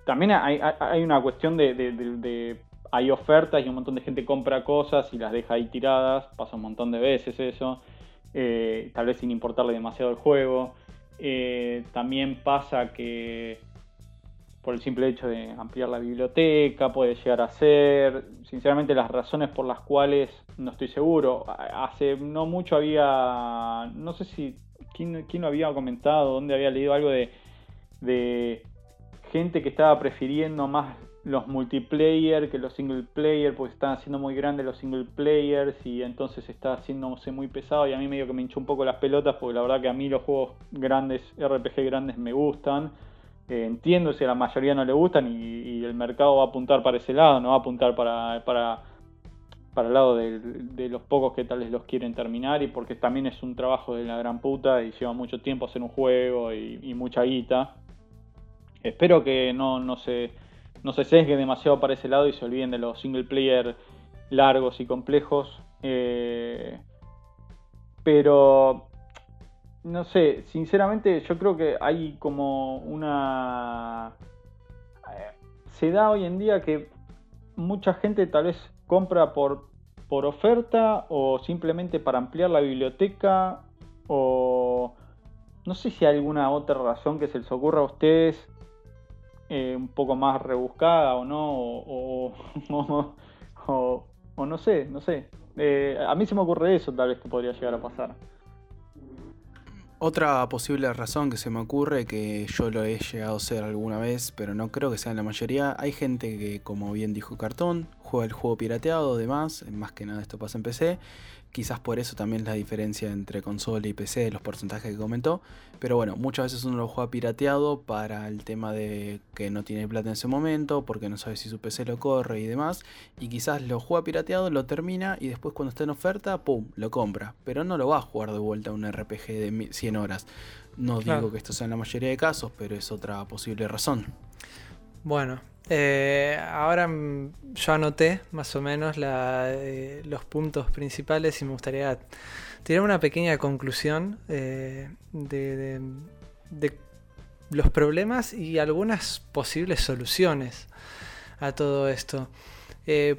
También hay, hay una cuestión de, Hay ofertas y un montón de gente compra cosas y las deja ahí tiradas, pasa un montón de veces eso, eh, tal vez sin importarle demasiado el juego. también pasa que por el simple hecho de ampliar la biblioteca, puede llegar a ser. Sinceramente, las razones por las cuales no estoy seguro. Hace no mucho había. No sé si. ¿Quién, quién lo había comentado? ¿Dónde había leído algo de, de gente que estaba prefiriendo más los multiplayer que los single player, porque están haciendo muy grandes los single players y entonces está haciéndose muy pesado y a mí medio que me hinchó un poco las pelotas porque la verdad que a mí los juegos grandes, RPG grandes me gustan entiendo si a la mayoría no le gustan y, el mercado va a apuntar para ese lado, no va a apuntar para, para, para el lado de, los pocos que tal vez los quieren terminar y porque también es un trabajo de la gran puta y lleva mucho tiempo hacer un juego y, mucha guita. Espero que no, no, se, no se sesgue demasiado para ese lado y se olviden de los single player largos y complejos. Eh, pero no sé, sinceramente yo creo que hay como una... Eh, se da hoy en día que mucha gente tal vez compra por, por oferta o simplemente para ampliar la biblioteca o no sé si hay alguna otra razón que se les ocurra a ustedes eh, un poco más rebuscada o no, o, no sé, no sé. Eh, a mí se me ocurre eso tal vez que podría llegar a pasar. Otra posible razón que se me ocurre, que yo lo he llegado a ser alguna vez, pero no creo que sea la mayoría, hay gente que, como bien dijo Cartón, juega el juego pirateado, demás, más que nada esto pasa en PC, Quizás por eso también la diferencia entre consola y PC, los porcentajes que comentó. Pero bueno, muchas veces uno lo juega pirateado para el tema de que no tiene plata en ese momento, porque no sabe si su PC lo corre y demás. Y quizás lo juega pirateado, lo termina y después cuando está en oferta, ¡pum!, lo compra. Pero no lo va a jugar de vuelta a un RPG de 100 horas. No digo que esto sea en la mayoría de casos, pero es otra posible razón. Bueno, eh, ahora yo anoté más o menos eh, los puntos principales y me gustaría tirar una pequeña conclusión eh, de, los problemas y algunas posibles soluciones a todo esto.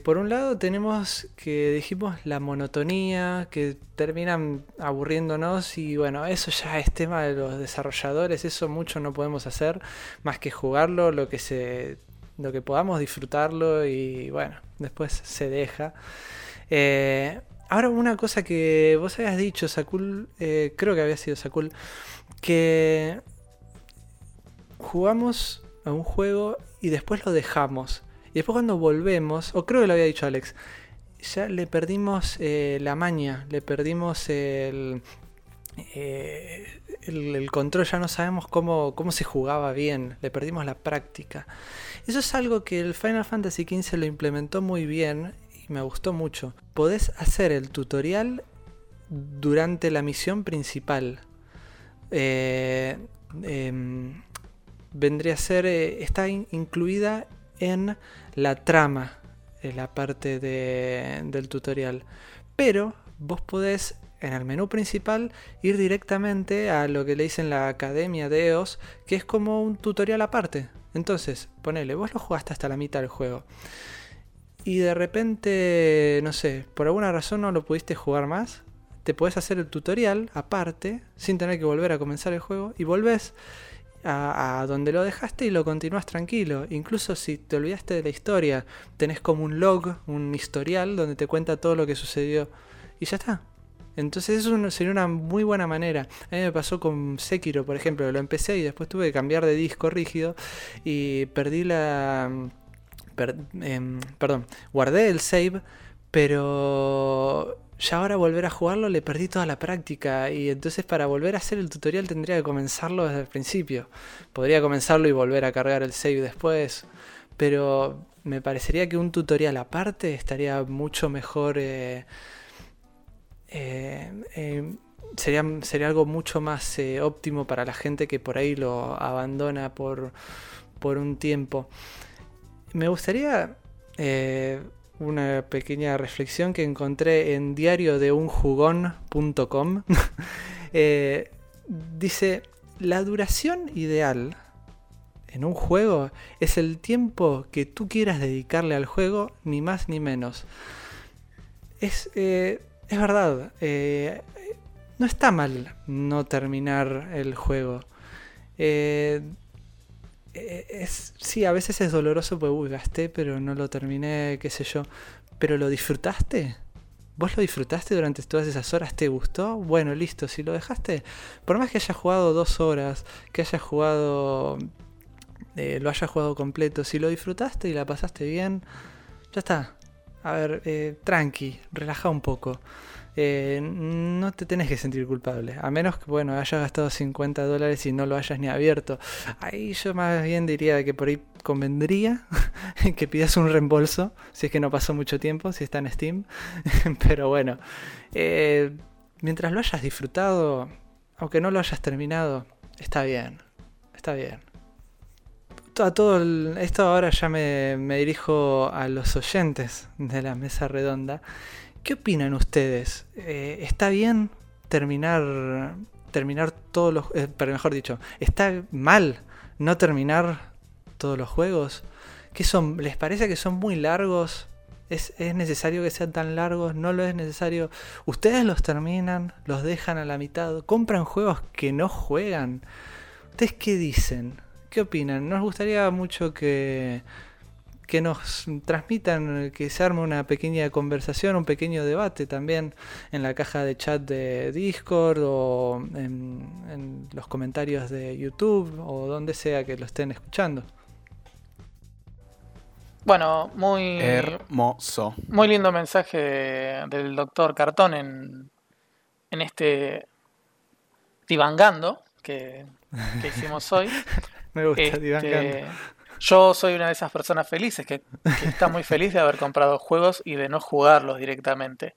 Por un lado tenemos que dijimos la monotonía, que terminan aburriéndonos y bueno, eso ya es tema de los desarrolladores, eso mucho no podemos hacer más que jugarlo, lo que se lo que podamos disfrutarlo y bueno, después se deja. Eh, ahora una cosa que vos habías dicho, Sakul, eh, creo que había sido Sakul, que jugamos a un juego y después lo dejamos. Y después cuando volvemos, o creo que lo había dicho Alex, ya le perdimos eh, la maña, le perdimos el, el, control, ya no sabemos cómo, cómo se jugaba bien, le perdimos la práctica. Eso es algo que el Final Fantasy XV lo implementó muy bien y me gustó mucho. Podés hacer el tutorial durante la misión principal. Eh, em, vendría a ser, eh, está incluida en la trama, en la parte del tutorial. Pero vos podés en el menú principal ir directamente a lo que le dicen la Academia de EOS, que es como un tutorial aparte. Entonces, ponele, vos lo jugaste hasta la mitad del juego. y de repente, no sé, por alguna razón no lo pudiste jugar más, te puedes hacer el tutorial aparte, sin tener que volver a comenzar el juego, y volvés a, donde lo dejaste y lo continúas tranquilo. Incluso si te olvidaste de la historia, tenés como un log, un historial, donde te cuenta todo lo que sucedió. Y ya está. Entonces eso sería una muy buena manera. A mí me pasó con Sekiro, por ejemplo, lo empecé y después tuve que cambiar de disco rígido y perdí la... Em, perdón, guardé el save, pero ya ahora volver a jugarlo le perdí toda la práctica y entonces para volver a hacer el tutorial tendría que comenzarlo desde el principio. Podría comenzarlo y volver a cargar el save después, pero me parecería que un tutorial aparte estaría mucho mejor. Eh, eh, eh, sería, sería algo mucho más óptimo para la gente que por ahí lo abandona por, por un tiempo. Me gustaría una pequeña reflexión que encontré en diario de unjugón.com. Eh, dice, la duración ideal en un juego es el tiempo que tú quieras dedicarle al juego, ni más ni menos. Es, eh, es verdad, eh, no está mal no terminar el juego. Eh, es, sí, a veces es doloroso porque uy, gasté, pero no lo terminé, qué sé yo. Pero lo disfrutaste. ¿Vos lo disfrutaste durante todas esas horas? ¿Te gustó? Bueno, listo, si lo dejaste, por más que hayas jugado dos horas, que hayas jugado, eh, lo hayas jugado completo, si lo disfrutaste y la pasaste bien, ya está. A ver, eh, tranqui, relaja un poco. Eh, no te tenés que sentir culpable. A menos que, bueno, hayas gastado 50 dólares y no lo hayas ni abierto. Ahí yo más bien diría que por ahí convendría que pidas un reembolso, si es que no pasó mucho tiempo, si está en Steam. Pero bueno, eh, mientras lo hayas disfrutado, aunque no lo hayas terminado, está bien. Está bien. A todo esto ahora ya me dirijo a los oyentes de la mesa redonda. ¿Qué opinan ustedes? Eh, ¿Está bien terminar terminar todos los eh, pero mejor dicho, está mal no terminar todos los juegos? ¿Qué son? ¿Les parece que son muy largos? ¿Es, ¿Es, necesario que sean tan largos? ¿No lo es necesario? ¿Ustedes los terminan? ¿Los dejan a la mitad? ¿Compran juegos que no juegan? ¿Ustedes qué dicen? ¿Qué opinan? Nos gustaría mucho que que nos transmitan, que se arme una pequeña conversación, un pequeño debate también en la caja de chat de Discord o en, los comentarios de YouTube o donde sea que lo estén escuchando. Bueno, muy hermoso. Muy lindo mensaje del doctor Cartón en, en este divangando que, hicimos hoy. Me gusta este, divangando. Yo soy una de esas personas felices que, está muy feliz de haber comprado juegos y de no jugarlos directamente.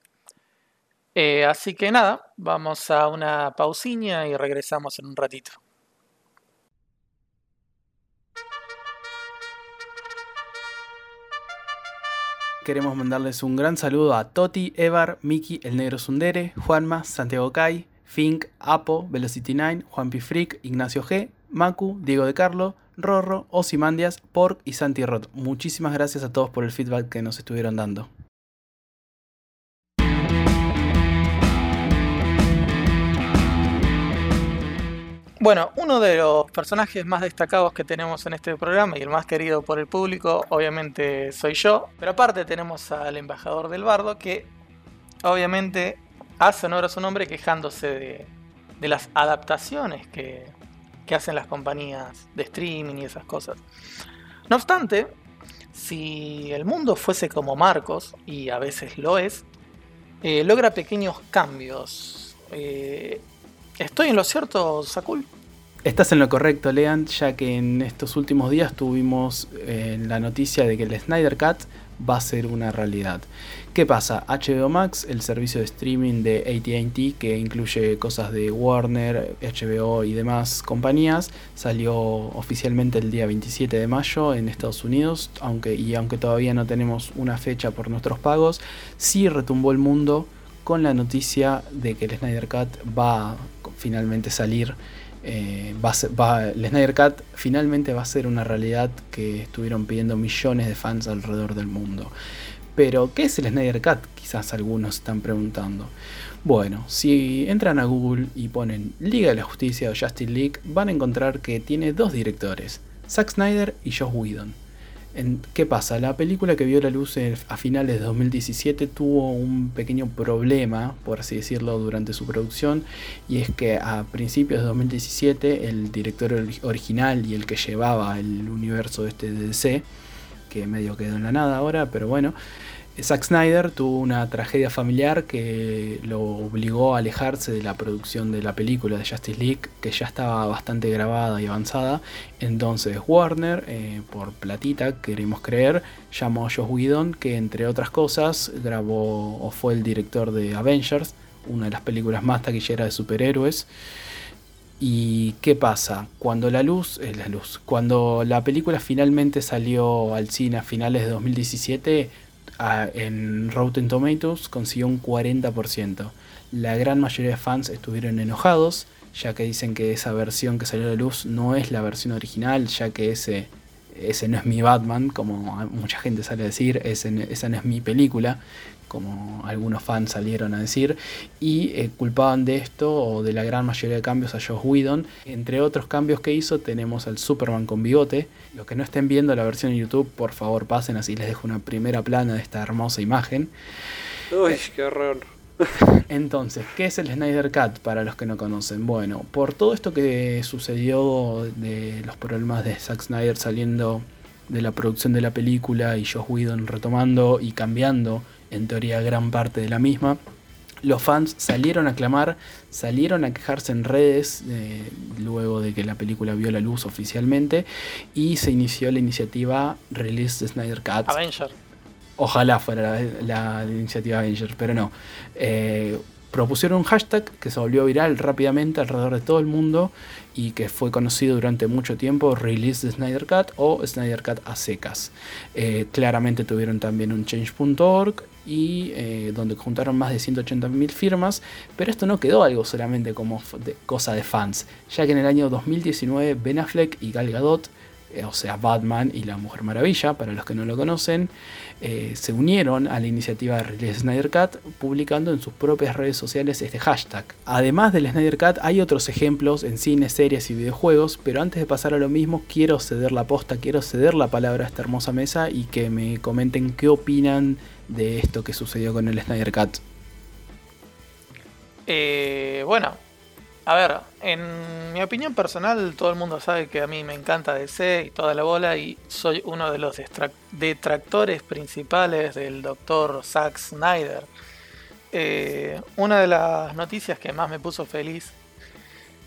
Eh, así que nada, vamos a una pausiña y regresamos en un ratito. Queremos mandarles un gran saludo a Toti, Evar, Miki, El Negro Sundere, Juanma, Santiago Kai, Fink, Apo, Velocity 9, Juan Pifric, Ignacio G, Macu, Diego de Carlo, Rorro, Osimandias, Pork y Santi Rot. Muchísimas gracias a todos por el feedback que nos estuvieron dando. Bueno, uno de los personajes más destacados que tenemos en este programa y el más querido por el público, obviamente soy yo. Pero aparte tenemos al embajador del bardo que obviamente hace honor a su nombre quejándose de, de las adaptaciones que, que hacen las compañías de streaming y esas cosas. No obstante, si el mundo fuese como Marcos, y a veces lo es, eh, logra pequeños cambios. Eh, ¿Estoy en lo cierto, Sakul? Estás en lo correcto, Leand, ya que en estos últimos días tuvimos eh, la noticia de que el Snyder Cut va a ser una realidad. ¿Qué pasa? HBO Max, el servicio de streaming de ATT que incluye cosas de Warner, HBO y demás compañías, salió oficialmente el día 27 de mayo en Estados Unidos, aunque, y aunque todavía no tenemos una fecha por nuestros pagos, sí retumbó el mundo con la noticia de que el Snyder Cut va a finalmente salir eh, va, el Snyder Cut finalmente va a ser una realidad que estuvieron pidiendo millones de fans alrededor del mundo. Pero, ¿qué es el Snyder Cut? Quizás algunos están preguntando. Bueno, si entran a Google y ponen Liga de la Justicia o Justice League, van a encontrar que tiene dos directores, Zack Snyder y Josh Whedon. ¿Qué pasa? La película que vio la luz a finales de 2017 tuvo un pequeño problema, por así decirlo, durante su producción, y es que a principios de 2017 el director original y el que llevaba el universo de este DC, que medio quedó en la nada ahora, pero bueno, Zack Snyder tuvo una tragedia familiar que lo obligó a alejarse de la producción de la película de Justice League, que ya estaba bastante grabada y avanzada. Entonces Warner, eh, por platita, queremos creer, llamó a Josh Whedon, que entre otras cosas grabó o fue el director de Avengers, una de las películas más taquilleras de superhéroes. ¿Y qué pasa? Cuando la luz, es la luz, cuando la película finalmente salió al cine a finales de 2017, en Rotten Tomatoes consiguió un 40%. La gran mayoría de fans estuvieron enojados, ya que dicen que esa versión que salió a la luz no es la versión original, ya que ese, ese no es mi Batman, como mucha gente sale a decir, esa no es mi película como algunos fans salieron a decir, y eh, culpaban de esto o de la gran mayoría de cambios a Josh Whedon. Entre otros cambios que hizo tenemos al Superman con bigote. Los que no estén viendo la versión en YouTube, por favor pasen así les dejo una primera plana de esta hermosa imagen. Uy, qué horror. Entonces, ¿qué es el Snyder Cut para los que no conocen? Bueno, por todo esto que sucedió de los problemas de Zack Snyder saliendo de la producción de la película y Josh Whedon retomando y cambiando en teoría gran parte de la misma. Los fans salieron a clamar, salieron a quejarse en redes eh, luego de que la película vio la luz oficialmente y se inició la iniciativa Release the Snyder Cut. Avenger. Ojalá fuera la, iniciativa Avenger, pero no. Eh, propusieron un hashtag que se volvió viral rápidamente alrededor de todo el mundo y que fue conocido durante mucho tiempo Release the Snyder Cut o Snyder Cut a secas. Eh, claramente tuvieron también un change.org y eh, donde juntaron más de 180.000 firmas, pero esto no quedó algo solamente como cosa de fans, ya que en el año 2019 Ben Affleck y Gal Gadot o sea, Batman y la Mujer Maravilla, para los que no lo conocen, eh, se unieron a la iniciativa de Snyder Cut publicando en sus propias redes sociales este hashtag. Además del Snyder Cut hay otros ejemplos en cine, series y videojuegos, pero antes de pasar a lo mismo quiero ceder la posta, quiero ceder la palabra a esta hermosa mesa y que me comenten qué opinan de esto que sucedió con el Snyder Cut. Eh, bueno, a ver, en mi opinión personal, todo el mundo sabe que a mí me encanta DC y toda la bola y soy uno de los detractores principales del doctor Zack Snyder. Eh, una de las noticias que más me puso feliz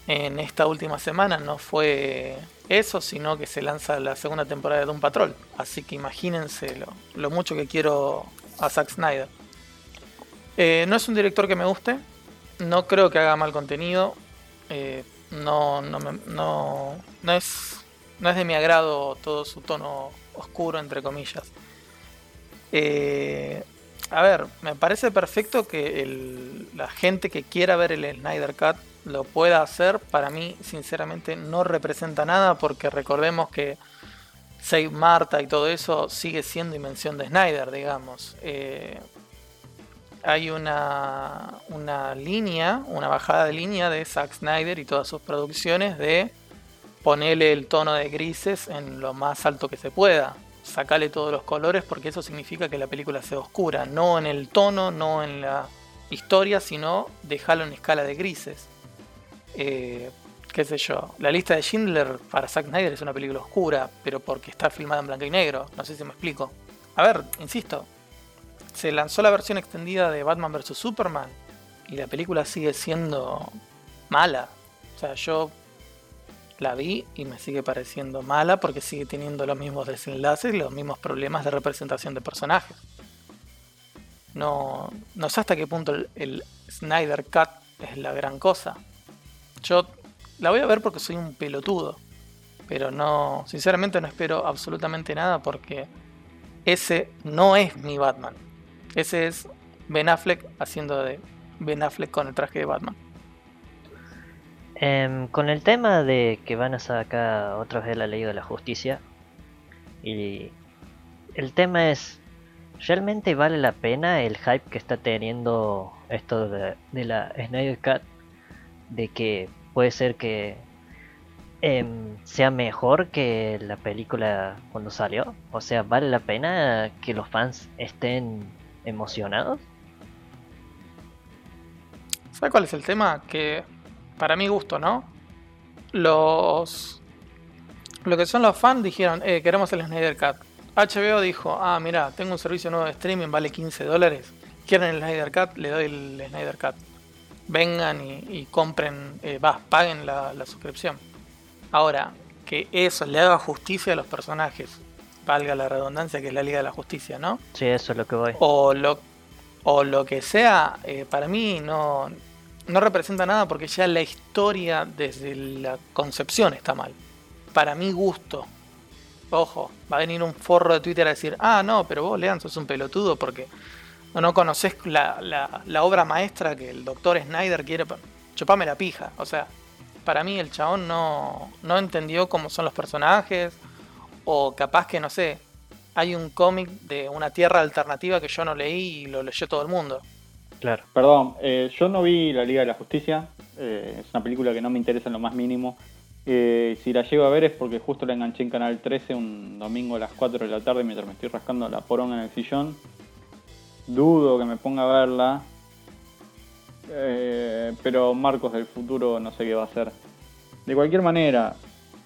en esta última semana no fue eso, sino que se lanza la segunda temporada de Doom Patrol. Así que imagínense lo, mucho que quiero a Zack Snyder. Eh, no es un director que me guste, no creo que haga mal contenido, eh, no, no, no, no, es, no es de mi agrado todo su tono oscuro, entre comillas. Eh, a ver, me parece perfecto que la gente que quiera ver el Snyder Cut lo pueda hacer. Para mí, sinceramente, no representa nada porque recordemos que Save Marta y todo eso sigue siendo invención de Snyder, digamos. Eh, hay una, una línea, una bajada de línea de Zack Snyder y todas sus producciones de ponerle el tono de grises en lo más alto que se pueda. Sacarle todos los colores porque eso significa que la película sea oscura. No en el tono, no en la historia, sino dejarlo en escala de grises. Eh, qué sé yo. La lista de Schindler para Zack Snyder es una película oscura, pero porque está filmada en blanco y negro. No sé si me explico. A ver, insisto, se lanzó la versión extendida de Batman vs. Superman y la película sigue siendo mala. O sea, yo la vi y me sigue pareciendo mala porque sigue teniendo los mismos desenlaces y los mismos problemas de representación de personajes. No, no sé hasta qué punto el, Snyder Cut es la gran cosa. Yo la voy a ver porque soy un pelotudo. Pero no, sinceramente no espero absolutamente nada porque ese no es mi Batman. Ese es Ben Affleck haciendo de Ben Affleck con el traje de Batman. Em, con el tema de que van a sacar otra vez la ley de la justicia, y el tema es, ¿realmente vale la pena el hype que está teniendo esto de, la Snyder Cut? De que puede ser que em, sea mejor que la película cuando salió. O sea, ¿vale la pena que los fans estén emocionados? ¿Sabes cuál es el tema? Que para mi gusto, ¿no? Los. Lo que son los fans dijeron, eh, queremos el Snyder Cut. HBO dijo, ah, mira, tengo un servicio nuevo de streaming, vale 15 dólares. ¿Quieren el Snyder Cut? Le doy el Snyder Cut. Vengan y, compren, eh, paguen la, suscripción. Ahora, que eso le haga justicia a los personajes, valga la redundancia que es la Liga de la Justicia, ¿no? Sí, eso es lo que voy. O lo, o lo que sea, eh, para mí no, no representa nada porque ya la historia desde la concepción está mal. Para mi gusto. Ojo, va a venir un forro de Twitter a decir, ah, no, pero vos, Lean, sos un pelotudo porque no conoces la, la, obra maestra que el doctor Snyder quiere. Chupame la pija. O sea, para mí el chabón no, no entendió cómo son los personajes. O capaz que, no sé, hay un cómic de una tierra alternativa que yo no leí y lo leyó todo el mundo. Claro. Perdón, eh, yo no vi La Liga de la Justicia. Eh, es una película que no me interesa en lo más mínimo. Eh, si la llego a ver es porque justo la enganché en Canal 13 un domingo a las 4 de la tarde mientras me estoy rascando la poronga en el sillón. Dudo que me ponga a verla. pero Marcos del futuro no sé qué va a hacer. De cualquier manera,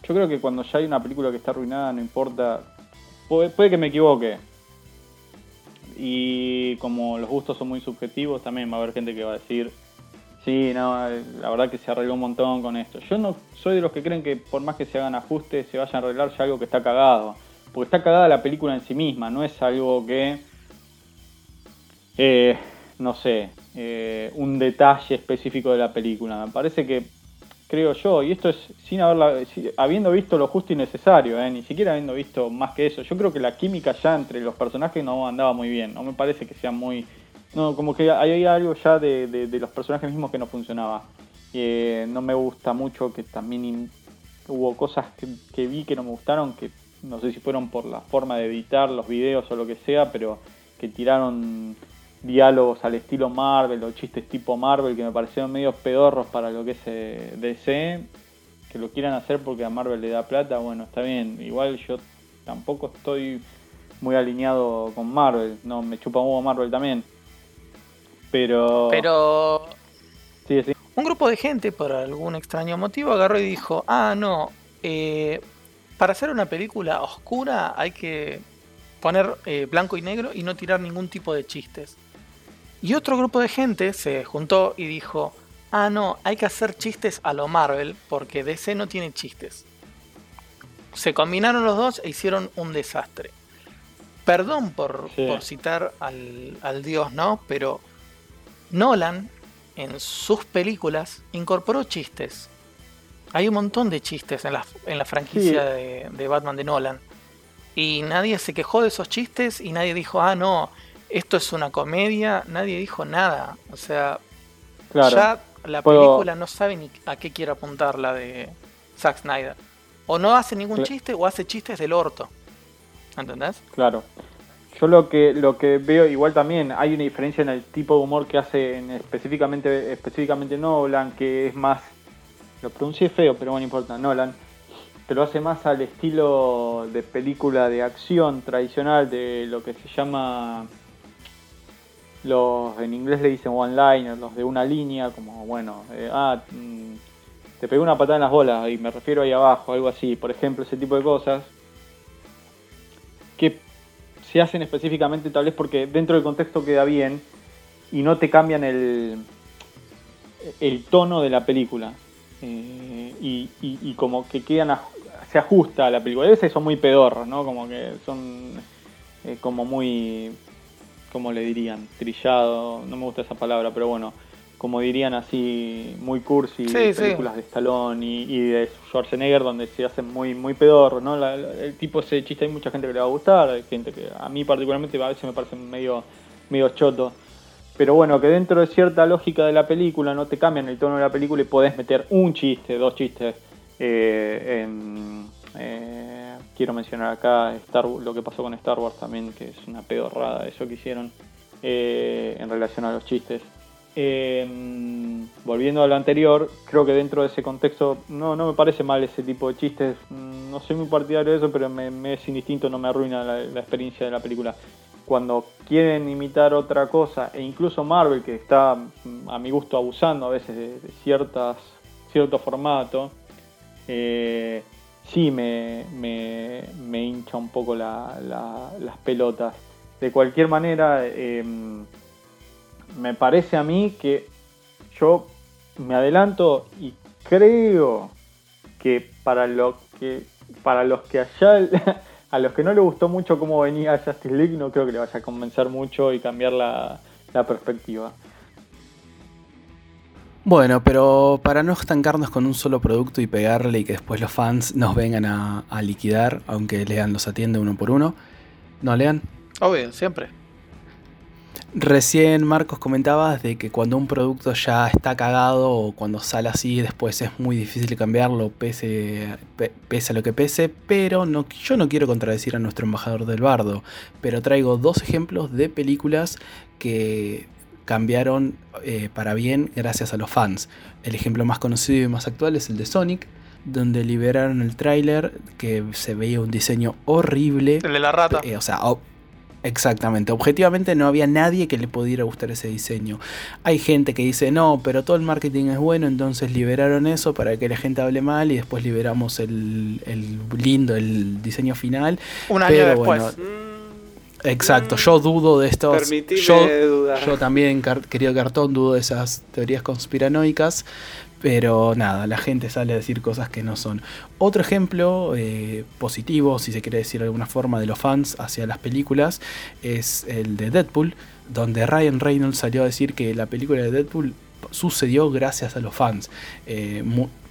yo creo que cuando ya hay una película que está arruinada, no importa. puede que me equivoque, y como los gustos son muy subjetivos, también va a haber gente que va a decir, sí, no, la verdad que se arregló un montón con esto. Yo no soy de los que creen que por más que se hagan ajustes, se vayan a arreglar ya algo que está cagado. Porque está cagada la película en sí misma, no es algo que, eh, no sé, eh, un detalle específico de la película. Me parece que creo yo, y esto es sin haberla, habiendo visto lo justo y necesario, ¿eh? ni siquiera habiendo visto más que eso. Yo creo que la química ya entre los personajes no andaba muy bien, no me parece que sea muy... No, como que hay algo ya de, los personajes mismos que no funcionaba. Eh, no me gusta mucho que también hubo cosas que vi que no me gustaron, que no sé si fueron por la forma de editar los videos o lo que sea, pero que tiraron diálogos al estilo Marvel o chistes tipo Marvel que me parecieron medio pedorros para lo que es eh, DC. Que lo quieran hacer porque a Marvel le da plata, bueno, está bien. Igual yo tampoco estoy muy alineado con Marvel. No, me chupa un huevo Marvel también. Pero. Pero. Sí, sí. Un grupo de gente, por algún extraño motivo, agarró y dijo: Ah, no. Eh, para hacer una película oscura hay que poner eh, blanco y negro y no tirar ningún tipo de chistes. Y otro grupo de gente se juntó y dijo, ah no, hay que hacer chistes a lo Marvel porque DC no tiene chistes. Se combinaron los dos e hicieron un desastre. Perdón por, citar al, dios, ¿no? Pero Nolan en sus películas incorporó chistes. Hay un montón de chistes en la, en la franquicia de, de Batman de Nolan. Y nadie se quejó de esos chistes y nadie dijo, ah, no, esto es una comedia, nadie dijo nada. O sea, ya la película no sabe ni a qué quiere apuntar la de Zack Snyder. O no hace ningún chiste o hace chistes del orto. ¿Entendés? Claro. Yo lo que lo que veo igual también hay una diferencia en el tipo de humor que hace en específicamente específicamente Nolan, que es más lo pronuncié feo, pero bueno, no importa, Nolan, pero hace más al estilo de película de acción tradicional de lo que se llama los en inglés le dicen one-liner, los de una línea, como bueno, eh, ah, mm, te pegó una patada en las bolas y me refiero ahí abajo, algo así, por ejemplo, ese tipo de cosas que se hacen específicamente tal vez porque dentro del contexto queda bien y no te cambian el, el tono de la película eh, y, como que quedan se ajusta a la película. A veces son muy pedorros, ¿no? Como que son eh, como muy como le dirían? Trillado, no me gusta esa palabra, pero bueno, como dirían así, muy cursi, películas de Stallone y, de Schwarzenegger donde se hacen muy muy pedor, ¿no? el tipo ese chiste hay mucha gente que le va a gustar, hay gente que a mí particularmente a veces me parece medio, medio choto. pero bueno, que dentro de cierta lógica de la película no te cambian el tono de la película y podés meter un chiste, dos chistes. Eh, eh, quiero mencionar acá Star, lo que pasó con Star Wars también, que es una pedorrada eso que hicieron eh, en relación a los chistes. volviendo a lo anterior, creo que dentro de ese contexto no, no me parece mal ese tipo de chistes. Mm, no soy muy partidario de eso, pero me, es indistinto, no me arruina la, experiencia de la película cuando quieren imitar otra cosa, e incluso Marvel, que está a mi gusto abusando a veces de, ciertas, cierto formato, eh, sí me, me, hincha un poco las pelotas. De cualquier manera, em, me parece a mí que yo me adelanto y creo que para lo que para los que allá a los que no le gustó mucho cómo venía Justice League, no creo que le vaya a convencer mucho y cambiar la, perspectiva. Bueno, pero para no estancarnos con un solo producto y pegarle y que después los fans nos vengan a, a liquidar, aunque Lean los atiende uno por uno. ¿No, Lean? Obvio, siempre. Recién Marcos comentabas de que cuando un producto ya está cagado o cuando sale así después es muy difícil cambiarlo pese, pese a lo que pese, pero no, yo no quiero contradecir a nuestro embajador del bardo, pero traigo dos ejemplos de películas que cambiaron eh, para bien gracias a los fans. El ejemplo más conocido y más actual es el de Sonic, donde liberaron el tráiler que se veía un diseño horrible. El de la rata. Eh, o sea, Exactamente, objetivamente no había nadie que le pudiera gustar ese diseño. Hay gente que dice, no, pero todo el marketing es bueno, entonces liberaron eso para que la gente hable mal y después liberamos el, lindo, el diseño final. Un año después. Exacto, yo dudo de esto. Yo, yo también, querido cartón, dudo de esas teorías conspiranoicas. Pero nada, la gente sale a decir cosas que no son. Otro ejemplo eh, positivo, si se quiere decir de alguna forma, de los fans hacia las películas es el de Deadpool, donde Ryan Reynolds salió a decir que la película de Deadpool sucedió gracias a los fans. Eh,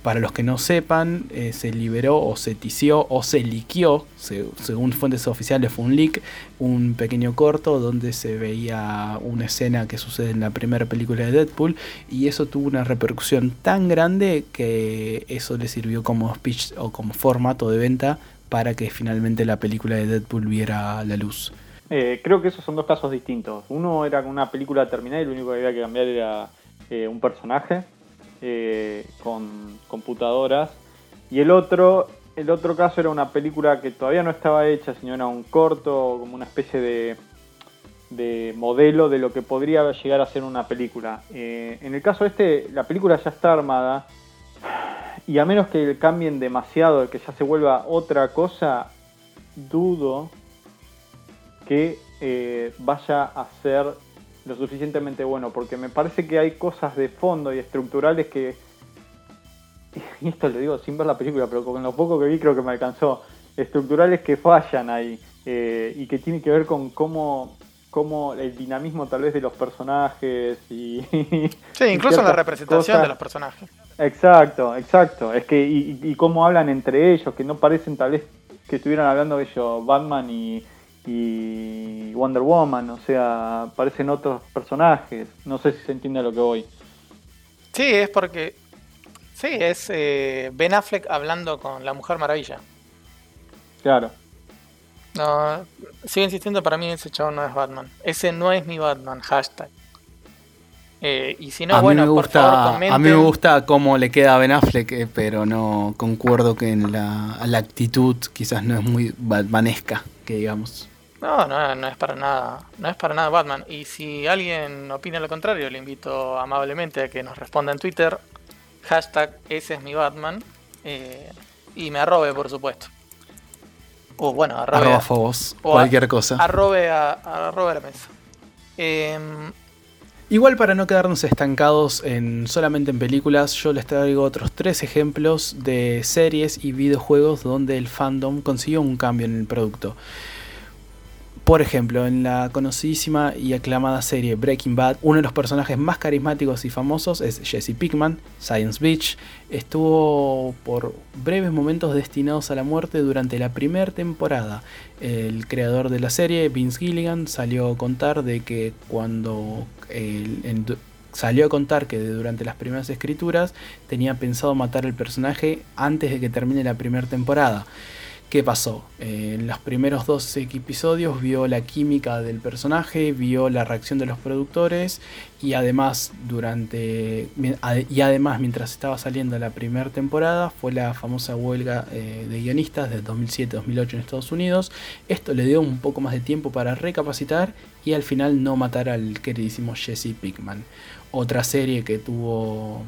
para los que no sepan, eh, se liberó o se tició o se liqueó, según fuentes oficiales fue un leak, un pequeño corto donde se veía una escena que sucede en la primera película de Deadpool y eso tuvo una repercusión tan grande que eso le sirvió como speech o como formato de venta para que finalmente la película de Deadpool viera la luz. Eh, creo que esos son dos casos distintos. Uno era una película terminada y lo único que había que cambiar era eh, un personaje eh, con computadoras. Y el otro, el otro caso era una película que todavía no estaba hecha, sino era un corto, como una especie de, de modelo de lo que podría llegar a ser una película. Eh, en el caso este, la película ya está armada. Y a menos que cambien demasiado, que ya se vuelva otra cosa, dudo que eh, vaya a ser lo suficientemente bueno, porque me parece que hay cosas de fondo y estructurales que, y esto lo digo sin ver la película, pero con lo poco que vi creo que me alcanzó, estructurales que fallan ahí eh, y que tienen que ver con cómo, cómo el dinamismo tal vez de los personajes y... Sí, incluso la representación de los personajes. Exacto, exacto, es que y, y cómo hablan entre ellos, que no parecen tal vez que estuvieran hablando ellos Batman y y Wonder Woman, o sea, aparecen otros personajes. No sé si se entiende a lo que voy. Sí, es porque. Sí, es eh, Ben Affleck hablando con la Mujer Maravilla. Claro. No, sigo insistiendo, para mí ese chavo no es Batman. Ese no es mi Batman, hashtag. Eh, y si no, a bueno, mí me gusta, A mí me gusta cómo le queda a Ben Affleck, eh, pero no concuerdo que en la, la actitud quizás no es muy batmanesca, que digamos. No, no, no es para nada, no es para nada Batman. Y si alguien opina lo contrario, le invito amablemente a que nos responda en Twitter, hashtag ese es mi Batman, eh, y me arrobe, por supuesto. O bueno, arrobe. Arroba cualquier cosa. Arrobe a, arrobe a la mesa. Em, Igual para no quedarnos estancados en solamente en películas, yo les traigo otros tres ejemplos de series y videojuegos donde el fandom consiguió un cambio en el producto. Por ejemplo, en la conocidísima y aclamada serie Breaking Bad, uno de los personajes más carismáticos y famosos es Jesse Pickman, Science Beach. Estuvo por breves momentos destinados a la muerte durante la primera temporada. El creador de la serie, Vince Gilligan, salió a contar de que cuando salió a contar que durante las primeras escrituras tenía pensado matar al personaje antes de que termine la primera temporada. ¿Qué pasó? Eh, en los primeros dos episodios vio la química del personaje, vio la reacción de los productores y además durante y además mientras estaba saliendo la primera temporada fue la famosa huelga eh, de guionistas de 2007-2008 en Estados Unidos. Esto le dio un poco más de tiempo para recapacitar y al final no matar al queridísimo Jesse Pickman. Otra serie que tuvo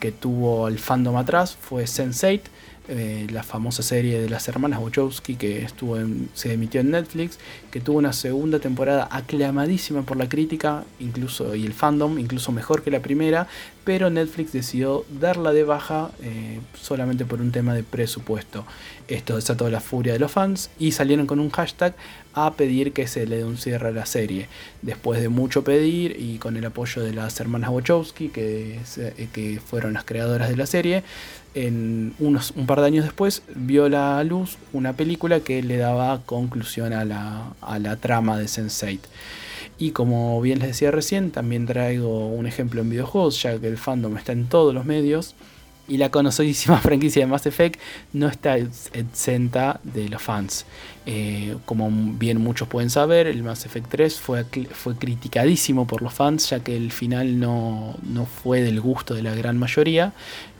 que tuvo el fandom atrás fue Sense8 eh, la famosa serie de las hermanas Wachowski que estuvo se emitió en Netflix, que tuvo una segunda temporada aclamadísima por la crítica incluso y el fandom, incluso mejor que la primera, pero Netflix decidió darla de baja eh, solamente por un tema de presupuesto. Esto desató la furia de los fans y salieron con un hashtag a pedir que se le dé un cierre a la serie. Después de mucho pedir y con el apoyo de las hermanas Wachowski, que, que fueron las creadoras de la serie, en unos, un par de años después vio la luz una película que le daba conclusión a la, a la trama de Sense8. Y como bien les decía recién, también traigo un ejemplo en videojuegos, ya que el fandom está en todos los medios. Y la conocidísima franquicia de Mass Effect no está exenta de los fans. Eh, como bien muchos pueden saber, el Mass Effect 3 fue, fue criticadísimo por los fans, ya que el final no, no fue del gusto de la gran mayoría.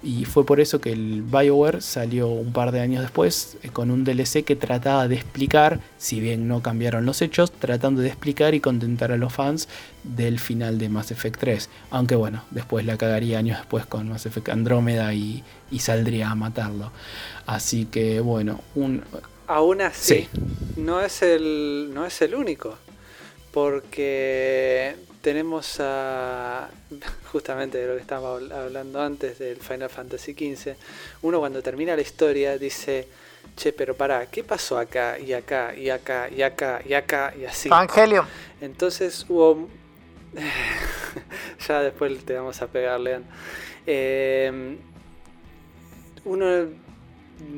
Y fue por eso que el BioWare salió un par de años después eh, con un DLC que trataba de explicar, si bien no cambiaron los hechos, tratando de explicar y contentar a los fans del final de Mass Effect 3. Aunque bueno, después la cagaría años después con Mass Effect Andrómeda y, saldría a matarlo. Así que bueno, un... Aún así, no, es el, no es el único. Porque tenemos a justamente de lo que estábamos hablando antes del Final Fantasy XV. Uno cuando termina la historia dice, che, pero para, ¿qué pasó acá y acá y acá y acá y acá y así? Evangelio. Entonces hubo... ya después te vamos a pegar, Lean. Eh, uno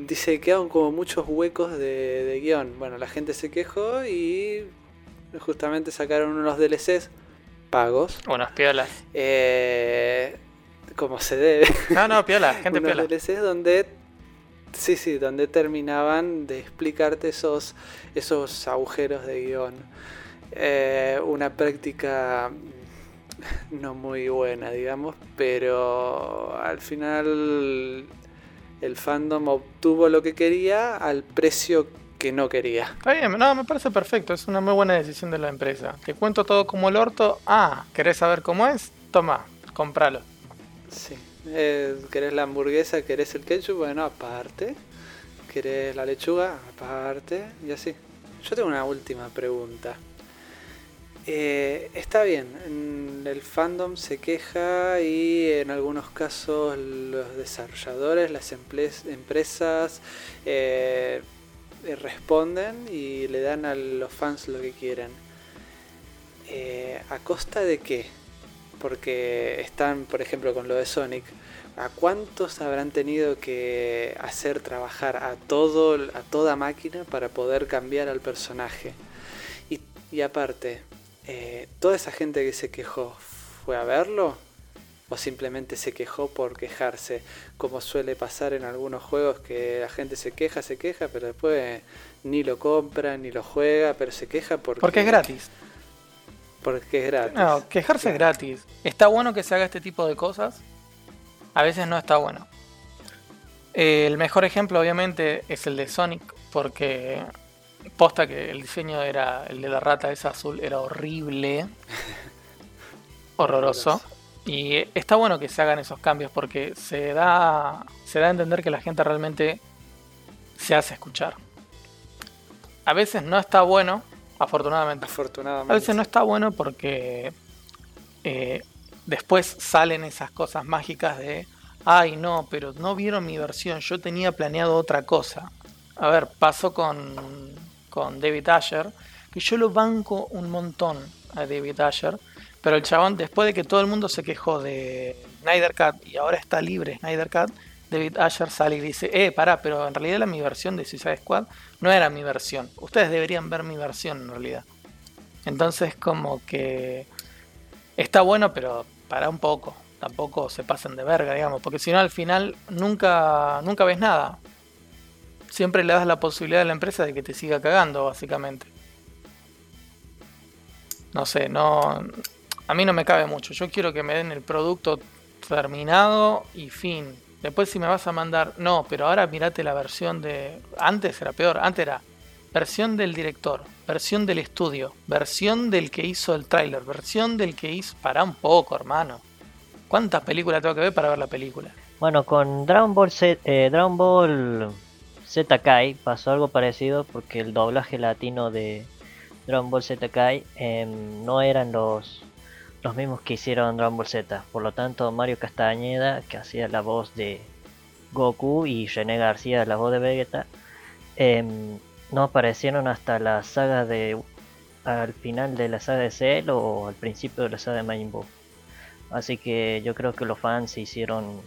dice que quedaron como muchos huecos de, de guion. Bueno, la gente se quejó y justamente sacaron unos DLCs pagos. Unos piolas. Eh, como se debe. No, no, piola, gente Unos piola. DLCs donde. Sí, sí, donde terminaban de explicarte esos, esos agujeros de guion. Eh, una práctica no muy buena, digamos, pero al final el fandom obtuvo lo que quería al precio que no quería. Está bien, no, me parece perfecto, es una muy buena decisión de la empresa. Te cuento todo como el orto. Ah, ¿querés saber cómo es? Toma, compralo. Sí. Eh, ¿Querés la hamburguesa? ¿Querés el ketchup? Bueno, aparte. ¿Querés la lechuga? Aparte. Y así. Yo tengo una última pregunta. Eh, está bien, el fandom se queja y en algunos casos los desarrolladores, las empresas, eh, eh, responden y le dan a los fans lo que quieren. Eh, ¿A costa de qué? Porque están, por ejemplo, con lo de Sonic. ¿A cuántos habrán tenido que hacer trabajar a, todo, a toda máquina para poder cambiar al personaje? Y, aparte, eh, ¿toda esa gente que se quejó fue a verlo? o simplemente se quejó por quejarse, como suele pasar en algunos juegos que la gente se queja, se queja, pero después ni lo compra, ni lo juega, pero se queja porque... Porque es gratis. Porque es gratis. No, quejarse es gratis. Está bueno que se haga este tipo de cosas. A veces no está bueno. Eh, el mejor ejemplo obviamente es el de Sonic, porque posta que el diseño era el de la rata esa azul, era horrible. Horroroso. Y está bueno que se hagan esos cambios porque se da, se da a entender que la gente realmente se hace escuchar. A veces no está bueno, afortunadamente. Afortunadamente. A veces no está bueno porque eh, después salen esas cosas mágicas de, ay no, pero no vieron mi versión, yo tenía planeado otra cosa. A ver, pasó con, con David Asher, que yo lo banco un montón a David Asher pero el chabón, después de que todo el mundo se quejó de Snyder Cut y ahora está libre Snyder Cut, David Asher sale y dice, eh, pará, pero en realidad la mi versión de Suicide Squad no era mi versión. Ustedes deberían ver mi versión en realidad. Entonces como que está bueno, pero para un poco. Tampoco se pasen de verga, digamos, porque si no al final nunca, nunca ves nada. Siempre le das la posibilidad a la empresa de que te siga cagando, básicamente. No sé, no. A mí no me cabe mucho. Yo quiero que me den el producto terminado y fin. Después si me vas a mandar, no, pero ahora mirate la versión de... Antes era peor, antes era versión del director, versión del estudio, versión del que hizo el tráiler, versión del que hizo... Para un poco, hermano. ¿Cuántas películas tengo que ver para ver la película? Bueno, con Dragon Ball Z, eh, Dragon Ball Z Kai pasó algo parecido porque el doblaje latino de Dragon Ball Z Kai em, no eran los los mismos que hicieron Dragon Ball Z. Por lo tanto, Mario Castañeda, que hacía la voz de Goku, y René García, la voz de Vegeta, em, no aparecieron hasta la saga de. al final de la saga de Cell o al principio de la saga de Majin Buu. Así que yo creo que los fans se hicieron